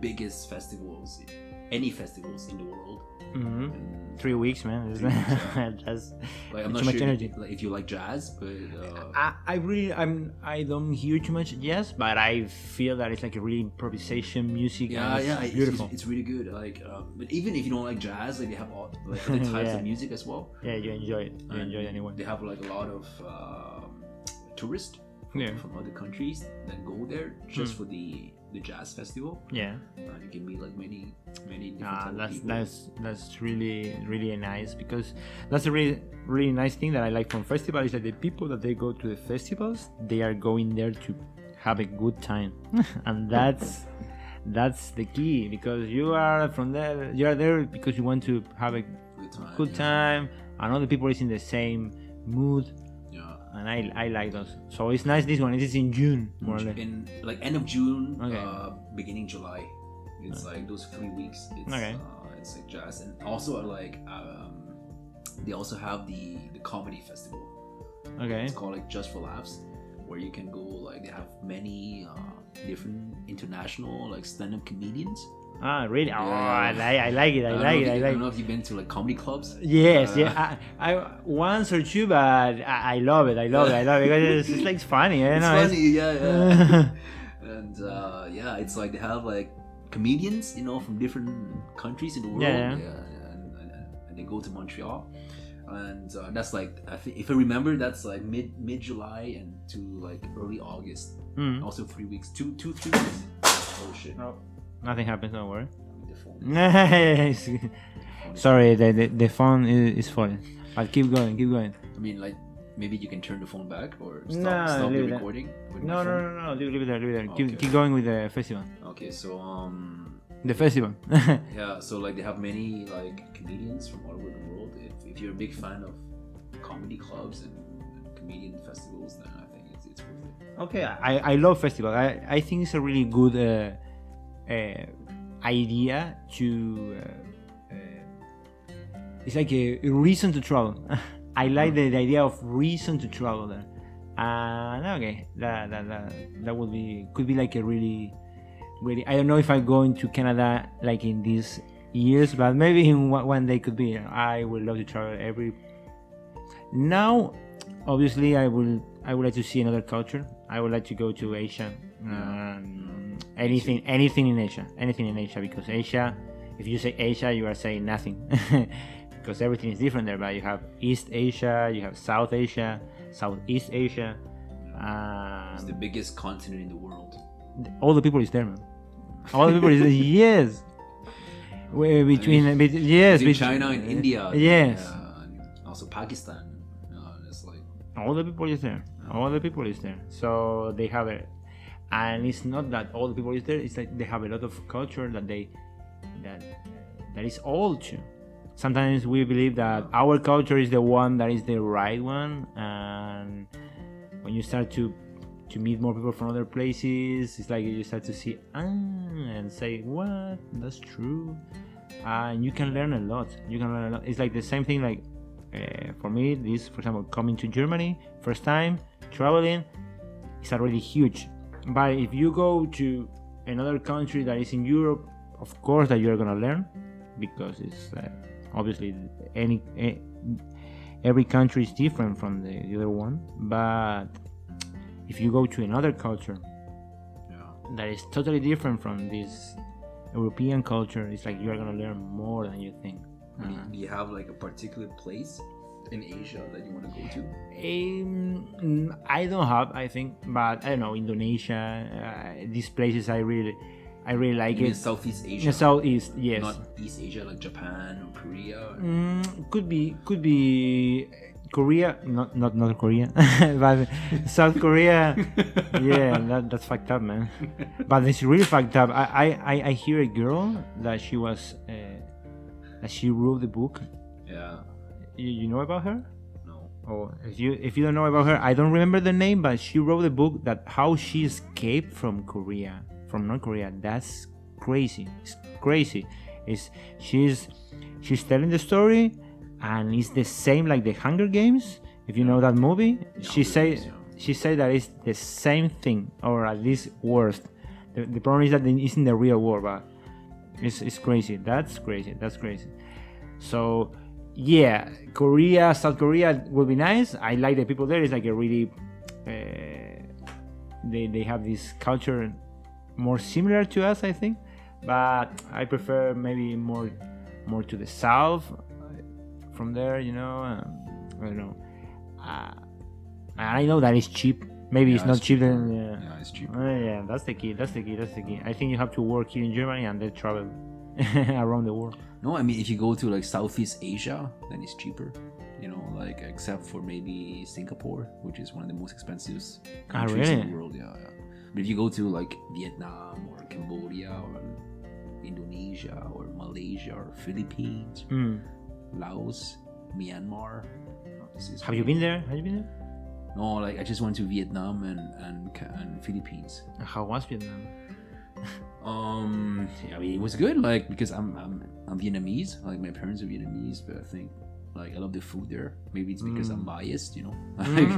biggest festivals, any festivals in the world. hmm Three weeks, man. Three weeks. That's like I'm too not much sure energy. If, like, if you like jazz, but uh, I, I really I'm I don't hear too much jazz, but I feel that it's like a really improvisation music. yeah, it's yeah, it's, beautiful. It's, it's really good. Like, um, but even if you don't like jazz, like they have all like other types Yeah. of music as well. yeah, you enjoy it. You And enjoy it anyway. They have like a lot of um, tourists from, Yeah. from other countries that go there just Hmm. for the the jazz festival. Yeah. Uh, you can meet like many many different Ah, that's that's that's really really nice because that's a really really nice thing that I like from festival is that the people that they go to the festivals they are going there to have a good time and that's that's the key because you are from there you are there because you want to have a good time. good time and other people is in the same mood. And I, I like those so it's nice this one it is in June more or less In like end of June, Okay. uh, beginning July. It's like those three weeks. It's, Okay. uh, it's like jazz, and also like um, they also have the the comedy festival. okay It's called like Just for Laughs, where you can go like they have many uh, different international like stand-up comedians. Ah really oh I, like, I like it I don't like it if I you- like don't know if you've been to like comedy clubs. Yes, Uh, yeah. I, I once or two, but I, I love it. I love it. I love it because it's, it's like funny. I It's know. funny, yeah, yeah. and uh, yeah, it's like they have like comedians, you know, from different countries in the world. Yeah, and, and, and they go to Montreal, and uh, that's like I thi- if I remember, that's like mid mid July and to like early August. Mm. Also three weeks, two two three weeks. Oh shit! No, nothing happens. Don't worry. Nice. Sorry, the, the the phone is, is falling. But keep going, keep going. I mean, like maybe you can turn the phone back or stop, No, stop the recording. No, no, no, no. Leave, leave it there, leave it there. Keep, Okay. keep going with the festival. Okay, so um, The festival. Yeah, so like they have many like comedians from all over the world. If, if you're a big fan of comedy clubs and, comedian festivals, then I think it's, it's worth it. Okay, I, I love festival. I, I think it's a really good uh, idea to. Uh, uh, it's like a, a reason to travel. I like the, the idea of reason to travel there. And okay, that that that, that would be could be like a really, really. I don't know if I'm going to Canada like in these years, but maybe in one, one day could be. I would love to travel every. Now, obviously, I will. I would like to see another culture. I would like to go to Asia. Um, anything, anything in Asia, anything in Asia, because Asia. If you say Asia, you are saying nothing, because everything is different there. But you have East Asia, you have South Asia, Southeast Asia. It's the Um, biggest continent in the world. all the people is there, man. All the people is yes. Where between, bet- yes, Between China and India. Yes, uh, and also Pakistan. Uh, it's like all the people is there all the people is there so they have it and it's not that all the people is there it's like they have a lot of culture that they that that is old too sometimes we believe that our culture is the one that is the right one and when you start to to meet more people from other places it's like you start to see ah and say what? That's true. And you can learn a lot. You can learn a lot. It's like the same thing like uh, for me this for example coming to germany first time traveling is already huge but if you go to another country that is in europe of course that you're gonna learn because it's uh, obviously any eh, every country is different from the, the other one. But if you go to another culture yeah. that is totally different from this european culture it's like you're gonna learn more than you think. You- you have like a particular place in Asia that you want to go to? Um, I don't have, I think, but I don't know Indonesia. Uh, these places I really, I really like You it. Southeast Asia, the southeast, yes. not East Asia like Japan or Korea. Mm, could be, could be Korea, not not North Korea, but South Korea. yeah, that, that's fucked up, man. But it's really fucked up. I I, I, I hear a girl that she was, uh, that she wrote the book. Yeah. You, you know about her? No. Oh, if you if you don't know about her, I don't remember the name, but she wrote a book that how she escaped from Korea, from North Korea. That's crazy. It's crazy. It's she's she's telling the story, and it's the same like the Hunger Games. If you know that movie, she Hunger say yeah. she said that it's the same thing, or at least worse. The, the problem is that it's in the real world, but it's it's crazy. That's crazy. That's crazy. So yeah, Korea, South Korea will be nice. I like the people there. It's like a really, uh, they they have this culture more similar to us, I think. But I prefer maybe more more to the south. uh, From there, you know, um, I don't know. Uh, I know that it's cheap maybe Yeah, it's not it's cheap cheaper. yeah. Yeah, it's cheaper. Uh, yeah, that's the key. That's the key. That's the key. I think you have to work here in Germany and then travel around the world. No, I mean if you go to like Southeast Asia, then it's cheaper. You know, like except for maybe Singapore, which is one of the most expensive Ah, countries in really? the world. Yeah, yeah. But if you go to like Vietnam or Cambodia or Indonesia or Malaysia or Philippines, Mm. Laos, Myanmar. this is Have you been there? Have you been there? No, like I just went to Vietnam and and, and Philippines. How was Vietnam? Um, I mean, it was good, like because I'm I'm I'm Vietnamese. Like my parents are Vietnamese, but I think like I love the food there. Maybe it's because I'm biased, you know. Like,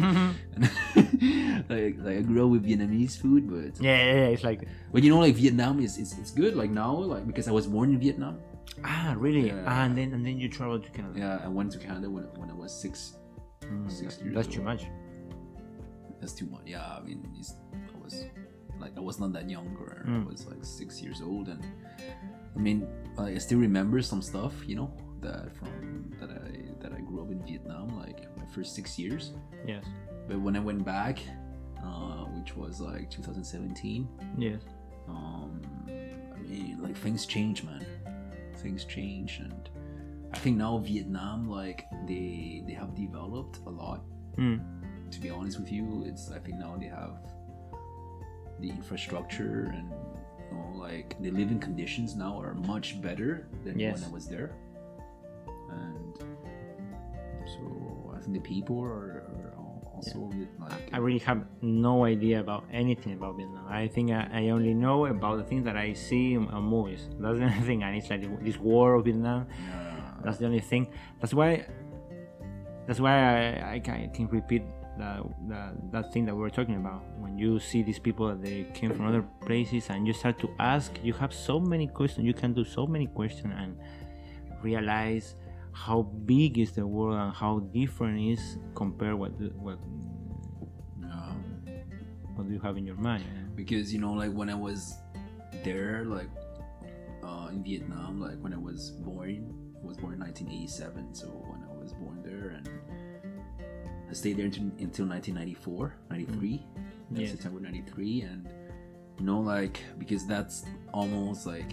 like, like I grew up with Vietnamese food, but Yeah, yeah, yeah, it's like but you know, like Vietnam is it's, it's good. Like now, like because I was born in Vietnam. ah, really? Yeah. Ah, and then and then you traveled to Canada. Yeah, I went to Canada when when I was six. Mm, Six that- years that's too much. That's too much. Yeah, I mean, it's, I was like I was not that young, or I Mm. was like six years old, and I mean, I still remember some stuff, you know, that from that I that I grew up in Vietnam, like my first six years. Yes. But when I went back, uh, which was like 2017, Yes. um, I mean, like things change, man. Things change, and I think now Vietnam, like they they have developed a lot Mm. to be honest with you, it's I think now they have the infrastructure and you know, like the living conditions now are much better than Yes. when I was there. And so I think the people are, are al- also a bit like I really have no idea about anything about Vietnam. I think I, I only know about the things that I see in, movies. That's the only thing. And it's like this war of Vietnam. yeah, That's the only thing. That's why. That's why I, I I can repeat that, that that thing that we're talking about. When you see these people that they came from other places and you start to ask, you have so many questions. You can do so many questions and realize how big is the world and how different is compared what what yeah. what do you have in your mind. because you know like when I was there like uh, in Vietnam like when I was born I was born in 1987 so when I was born there and I stayed there until, until 1994 93 uh, Yes. September 93 and you know like because that's almost like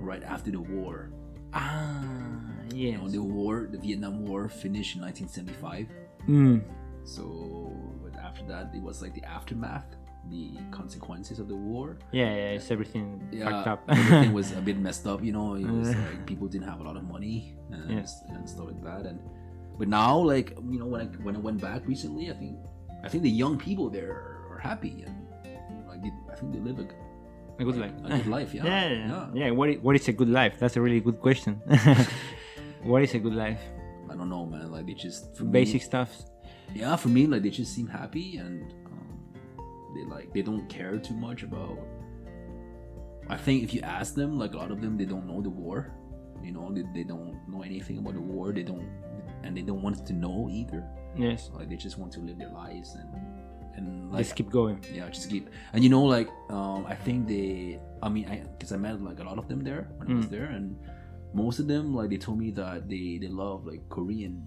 right after the war Ah, you know the war the Vietnam War finished in 1975 Mm, so but after that it was like the aftermath the consequences of the war yeah, yeah, it's everything fucked up. everything was a bit messed up. You know, it was like people didn't have a lot of money and, Yes. and stuff like that. And but now, like you know, when I when I went back recently, I think I think the young people there are, are happy and like they, I think they live a, a good life. a good life. Yeah, yeah, yeah. yeah. What is, what is a good life? That's a really good question. what is a good life? I don't know, man. Like they just for Basic Me, stuff. yeah, for me, like they just seem happy and um, they like they don't care too much about. I think if you ask them, like a lot of them, they don't know the war. You know, they, they don't know anything about the war. They don't, and they don't want to know either. Yes. Like they just want to live their lives and and like Just keep going. yeah, just keep. And you know, like um, I think they. I mean, I because I met like a lot of them there when I was Mm. there, and most of them like they told me that they they love like Korean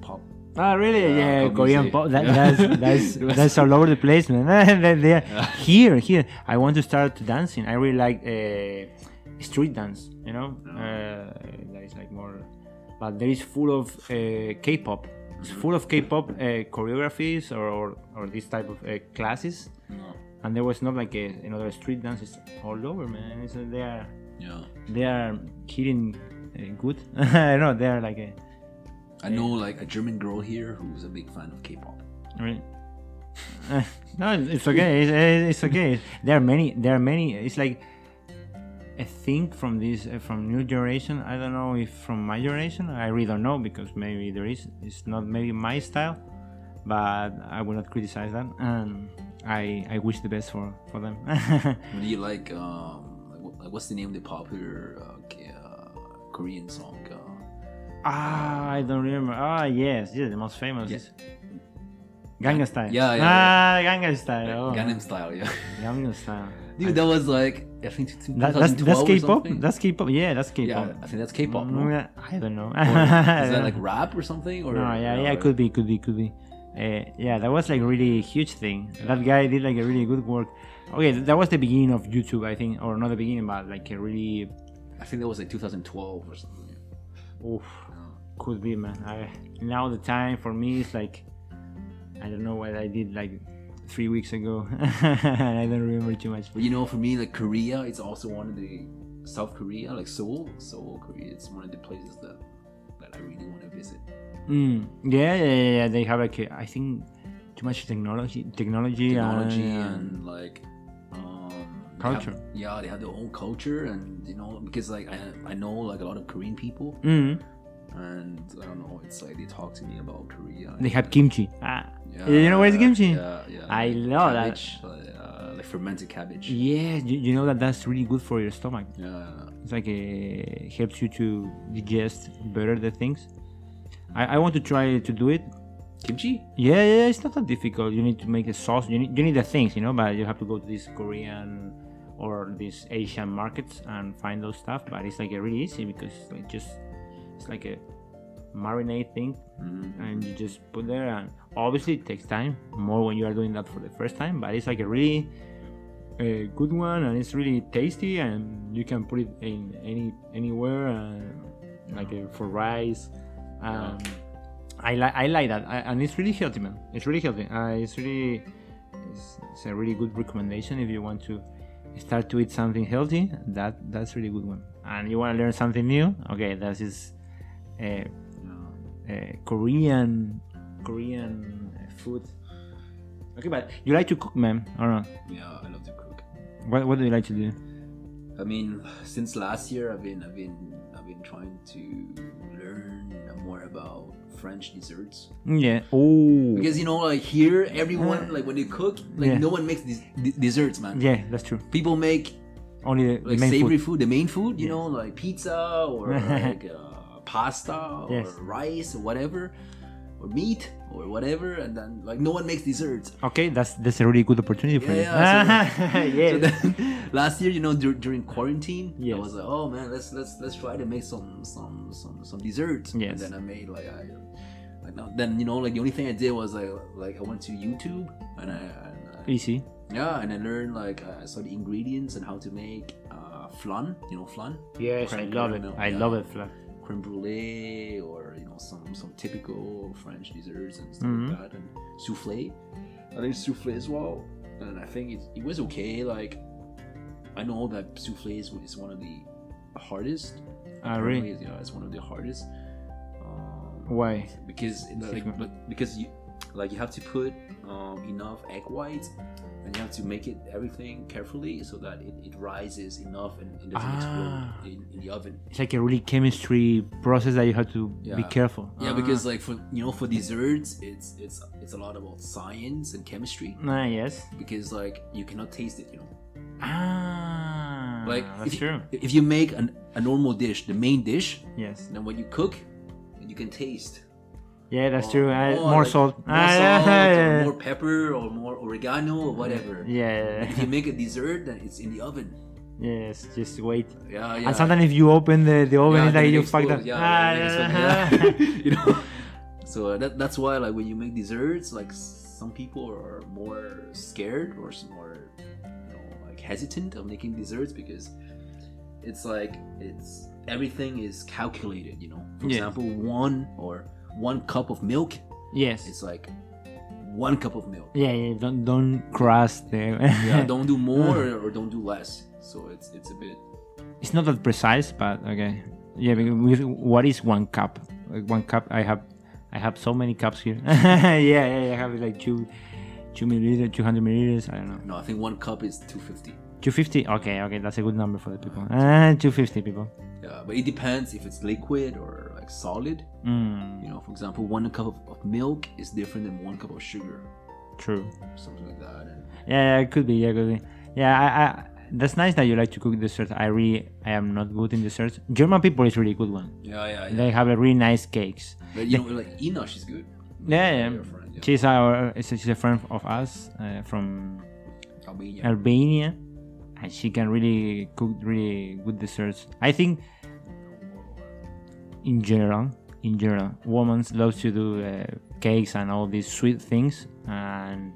pop. Ah, really? Yeah, Yeah, Korean pop. That, Yeah. That's that's that's all over the place, man. They- they- here, here. I want to start dancing. I really like uh, street dance. You know, uh, that is like more. But there is full of uh, K-pop. It's full of K-pop uh, choreographies or, or or this type of uh, classes. And there was not like a, another street dance. It's all over, man. It's, uh, they are Yeah, they are hitting uh, good. I don't know. They are like a. I know like a German girl here who's a big fan of K-pop. Right. Uh, no, it's okay. It's, it's okay. There are many. There are many. It's like a think from this uh, from new generation. I don't know if from my generation. I really don't know because maybe there is. It's not maybe my style, but I will not criticize that. And I I wish the best for for them. Do you like um like, what's the name of the popular uh, uh, Korean song? Uh, ah, I don't remember. Ah, yes, yes, the most famous Yeah. is Gangnam Style. Yeah, yeah, Ah, Gangnam Style. Oh. Gangnam Style, yeah. Gangnam Style. Dude, that was like I think That, that's 2012 that's K-pop. That's K-pop. Yeah, that's K-pop. yeah, I think that's K-pop. Mm, No? yeah, I don't know. Is that like rap or something? Or no, yeah, yeah, could be, could be, could be. Uh, yeah, that was like really huge thing. That guy did like a really good work. Okay, that was the beginning of YouTube, I think, or not the beginning, but like a really, I think that was like 2012 or something. oof, could be man. I now the time for me is like, I don't know what I did like three weeks ago. And I don't remember too much. But you know, for me, like Korea, it's also one of the South Korea, like Seoul, Seoul, Korea. It's one of the places that that I really want to visit. Mm, yeah, yeah, yeah, yeah. They have like a, I think too much technology, technology, Technology and, and like um, they have- Culture. yeah, they have their own culture, and you know, because like I I know like a lot of Korean people, Mm, and I don't know, it's like they talk to me about Korea. they have kimchi. Ah, Yeah, you know where's kimchi? Yeah, yeah. I love that. cabbage, Like, uh, like fermented cabbage. Yeah, you, you know that that's really good for your stomach. Yeah. It's like it helps you to digest better the things. I, I want to try to do it. Kimchi? Yeah, yeah, it's not that difficult. You need to make a sauce. You need you need the things, you know, but you have to go to this Korean or these Asian markets and find those stuff. But it's like a really easy because it's like just it's like a marinade thing, Mhm. and you just put there. And obviously, it takes time more when you are doing that for the first time. But it's like a really a good one, and it's really tasty, and you can put it in any anywhere, and like uh, for rice. Um, I like I like that, I, and it's really healthy, man. It's really healthy. Uh, it's really it's, it's a really good recommendation if you want to start to eat something healthy. That that's really good one. And you want to learn something new? Okay, that is uh, uh, Korean Korean uh, food. Okay, but you like to cook, man, or not? Yeah, I love to cook. What What do you like to do? I mean, since last year, I've been, I've been, I've been trying to learn more about French desserts Yeah. Oh. because you know, like here, everyone like when they cook, like Yeah. no one makes these d- desserts, man. Yeah, that's true. People make Only the, the like main savory food. food. the main food, you Yes. know, like pizza or like uh, pasta or Yes. rice or whatever, or meat or whatever, and then like no one makes desserts. Okay, that's that's a really good opportunity for Yeah, you. yeah, yeah. So then, last year, you know, dur- during quarantine, Yes. I was like, oh man, let's let's let's try to make some some some some desserts. Yes. And then I made like I like now then you know like the only thing I did was like like I went to YouTube and I, and I Easy. yeah and I learned like I saw the ingredients and how to make uh, flan. You know flan, Yes, Creme I love it. I yeah. love it, Flat. Creme brulee, or you know some some typical French desserts and stuff Mhm. like that, and souffle. I think souffle as well, and I think it, it was okay. Like I know that souffle is, is one of the hardest. Ah, really? Yeah, it's one of the hardest. Um, Why? because like because you like you have to put um, enough egg whites and you have to make it everything carefully so that it, it rises enough and it doesn't Ah. explode in, in the oven. It's like a really chemistry process that you have to be careful. Yeah, Ah. because like for you know for desserts, it's it's it's a lot about science and chemistry Ah, yes. because like you cannot taste it. You know, Ah, like that's if, you- true. if you make an, a normal dish, the main dish, Yes. then when you cook, you can taste. Yeah, that's true. Uh, oh, more like, salt. more Ah, salt, yeah, yeah, more pepper, or more oregano, or whatever. yeah. If you make a dessert, then it's in the oven. Yes, just wait. Yeah, yeah. And sometimes if you open the, the oven, Yeah, it's like you fucked up. Yeah, Ah, yeah. Yeah. you know. So uh, that, that's why like when you make desserts, like some people are more scared or some more, you know, like hesitant of making desserts because it's like it's everything is calculated. You know, for example, one or one cup of milk, Yes. it's like one cup of milk. Yeah, yeah. Don't don't cross the. Yeah, don't do more or don't do less. So it's it's a bit it's not that precise, but okay. Yeah, because with, what is one cup? Like one cup, I have, I have so many cups here. yeah, yeah, I have like two, two milliliters, two hundred milliliters. I don't know. no. I think one cup is two fifty. Two fifty. Okay, okay, that's a good number for the people. Ah, two fifty people. Yeah, but it depends if it's liquid or like solid. Mm, You know, for example, one cup of, of milk is different than one cup of sugar, true. something like that. And Yeah, yeah, it could be. Yeah, could be. Yeah, I, I. That's nice that you like to cook desserts. I really, I am not good in desserts. German people is really good one. yeah, yeah, yeah. They have a really nice cakes. But, you know, like Enosh is good. Yeah, yeah. Friend, yeah. She's our, she's a friend of us uh, from Albania. Albania, and she can really cook really good desserts. I think, in general, in general, women love to do uh, cakes and all these sweet things and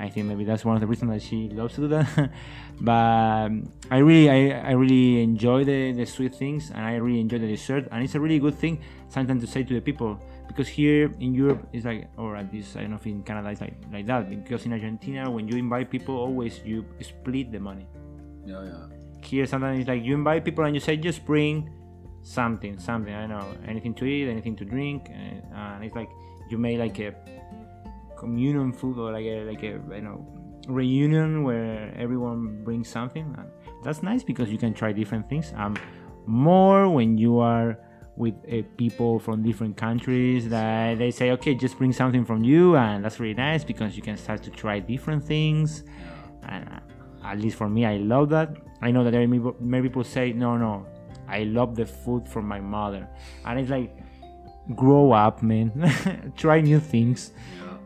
I think maybe that's one of the reasons that she loves to do that. but I really, I, I really enjoy the, the sweet things, and I really enjoy the dessert. And it's a really good thing sometimes to say to the people because here in Europe it's like, or at least I don't know if in Canada it's like like that. Because in Argentina, when you invite people, always you split the money. Yeah, yeah. Here sometimes it's like you invite people and you say just bring something, something. I don't know, anything to eat, anything to drink, and, and it's like you make like a communion food or like a like a you know reunion where everyone brings something. And that's nice because you can try different things. Um, more when you are with uh, people from different countries that they say, okay, just bring something from you, and that's really nice because you can start to try different things. And uh, at least for me, I love that. I know that there are many people say, no, no, I love the food from my mother, and it's like, grow up, man, try new things. Yeah.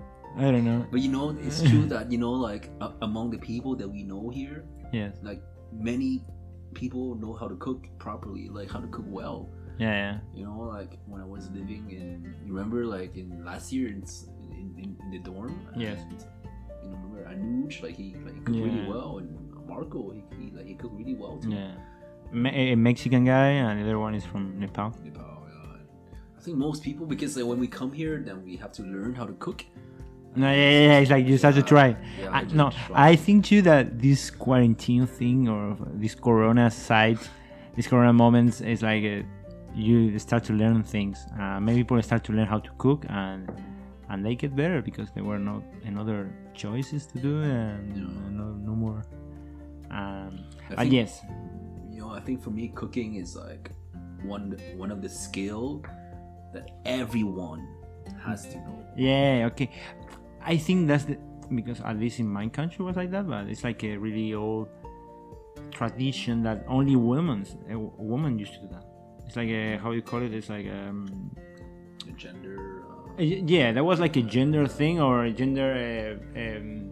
I don't know. But you know, it's true that you know, like a- among the people that we know here, Yes. like many people know how to cook properly, like how to cook well. Yeah, yeah. You know, like when I was living in, you remember, like in last year in in, in, the dorm. Yes. and, You know, remember Anuj, like he like he cooked really well, and Marco, he, he like he cooked really well too. Yeah. Me- a Mexican guy, and the other one is from Nepal. Nepal, yeah. I think most people, because like, when we come here, then we have to learn how to cook. No, yeah, yeah, yeah. It's like you start to try. Yeah, I, no, try. I think too that this quarantine thing or this Corona side, this Corona moments is like uh you start to learn things. Uh, maybe people start to learn how to cook and and they get better because there were no another choices to do and Yeah. no no more. Um, think- yes, know, I think for me, cooking is like one one of the skill that everyone has to know. Yeah, okay. I think that's the because at least in my country was like that, but it's like a really old tradition that only women a woman used to do that. It's like a how you call it? It's like um The gender. Uh, yeah, that was like a gender thing or a gender uh, um,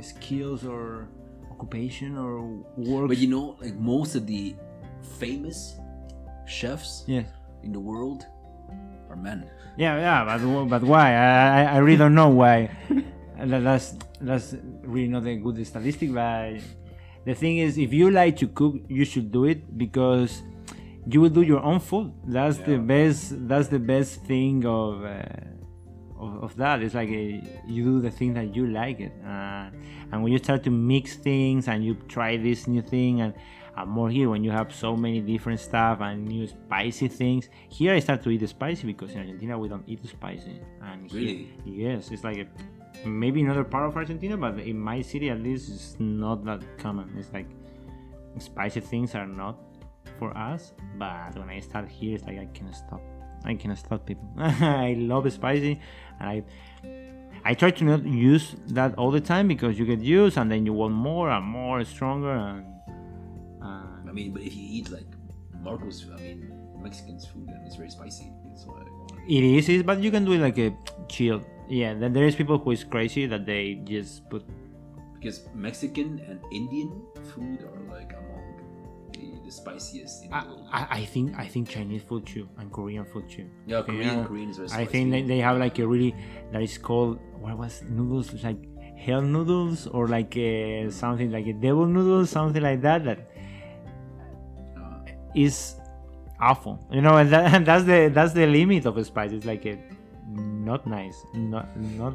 skills or occupation or work. but you know, like most of the famous chefs yes. in the world are men. Yeah, yeah, but but why? I, I- really don't know why. That's that's really not a good statistic. But the thing is, if you like to cook, you should do it because you will do your own food. That's the best. That's the best thing of. Uh, of, of that it's like a, you do the thing that you like it uh, and when you start to mix things and you try this new thing and uh, more here when you have so many different stuff and new spicy things here i start to eat the spicy because in argentina we don't eat spicy. And here- Really? yes it's like a, maybe another part of argentina but in my city at least it's not that common. It's like spicy things are not for us but when i start here it's like i can't stop. I can't stop people. I love spicy and i i try to not use that all the time because you get used and then you want more and more stronger and, I mean, but if you eat like Marcos, I mean, Mexican's food and it's very spicy. It's like oh, it is, it- but you can do it like a chill yeah then there is people who is crazy that they just put because Mexican and Indian food are like the, spiciest in the I, world. I, I think I think Chinese food too and Korean food too. Yeah, Korean, Yeah. Korean is very I think they, they have like a really that is called what was noodles like hell noodles or like uh something like a devil noodles something like that that Uh, is awful. You know, and, that, and that's the that's the limit of spice. It's like a not nice, not not.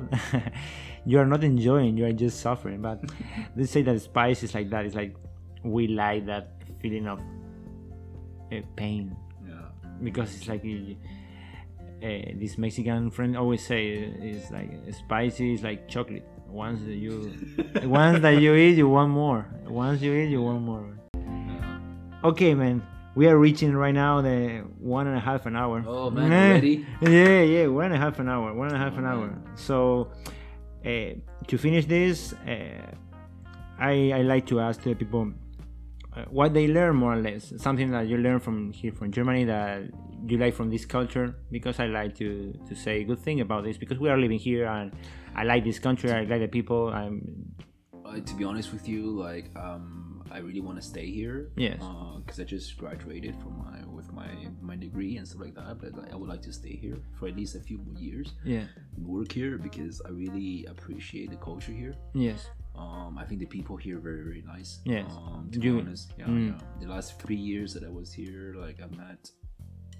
you are not enjoying. You are just suffering. But they say that spice is like that. It's like we like that feeling of uh, pain yeah. because it's like uh, this Mexican friend always say it's like spicy is like chocolate. Once you once that you eat, you want more. Once you eat, you want more. Okay, man. We are reaching right now the one and a half an hour. Oh, man, already? Yeah, yeah, one and a half an hour. One and a half an hour. So, uh, to finish this, uh, I I like to ask the people what they learn more or less. Something that you learn from here from Germany that you like from this culture. Because I like to to say good thing about this because we are living here and I like this country. I like the people. I'm Uh, to be honest with you, like um, I really want to stay here. Yes. Because I just graduated from my with my my degree and stuff like that. But like, I would like to stay here for at least a few more years Yeah. work here because I really appreciate the culture here. Yes. Um, I think the people here are very very nice. Yes. Um, to You- be honest, yeah, Mm. yeah. The last three years that I was here, like I met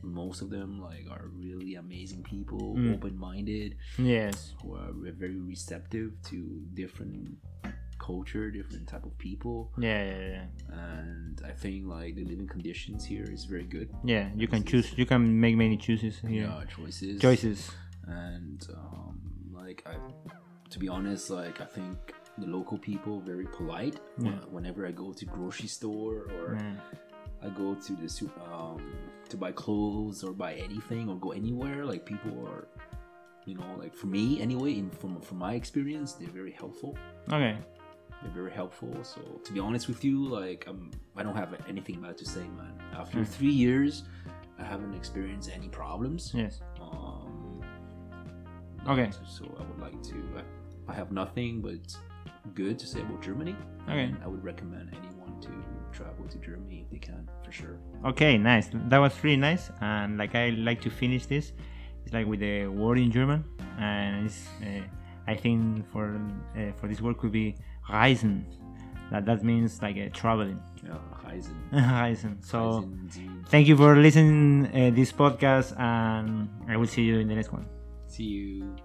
most of them like are really amazing people, Mm. open minded, Yes. who are very receptive to different culture, different type of people, Yeah. Yeah. Yeah. and I think like the living conditions here is very good. Yeah. You can choose. You can make many choices here. Yeah, choices. Choices. and um, like I, to be honest, like I think the local people very polite. Yeah. Wh- Whenever I go to grocery store or Yeah. I go to the um, to buy clothes or buy anything or go anywhere, like people are, you know, like for me anyway, in from from my experience, they're very helpful. Okay. They're very helpful. So to be honest with you, like um, I don't have anything bad to say, man. After Mm. three years, I haven't experienced any problems. Yes. Um, Okay. So, so I would like to. I, I have nothing but good to say about Germany. Okay. I would recommend anyone to travel to Germany if they can, for sure. Okay, nice. That was really nice. And like I like to finish this, it's like with the word in German, and it's, uh, I think for uh, for this word could be reisen. That that means like uh, traveling. Yeah, Heisen. reisen. So Heisen, die- thank you for listening uh, this podcast, and I will see you in the next one. See you.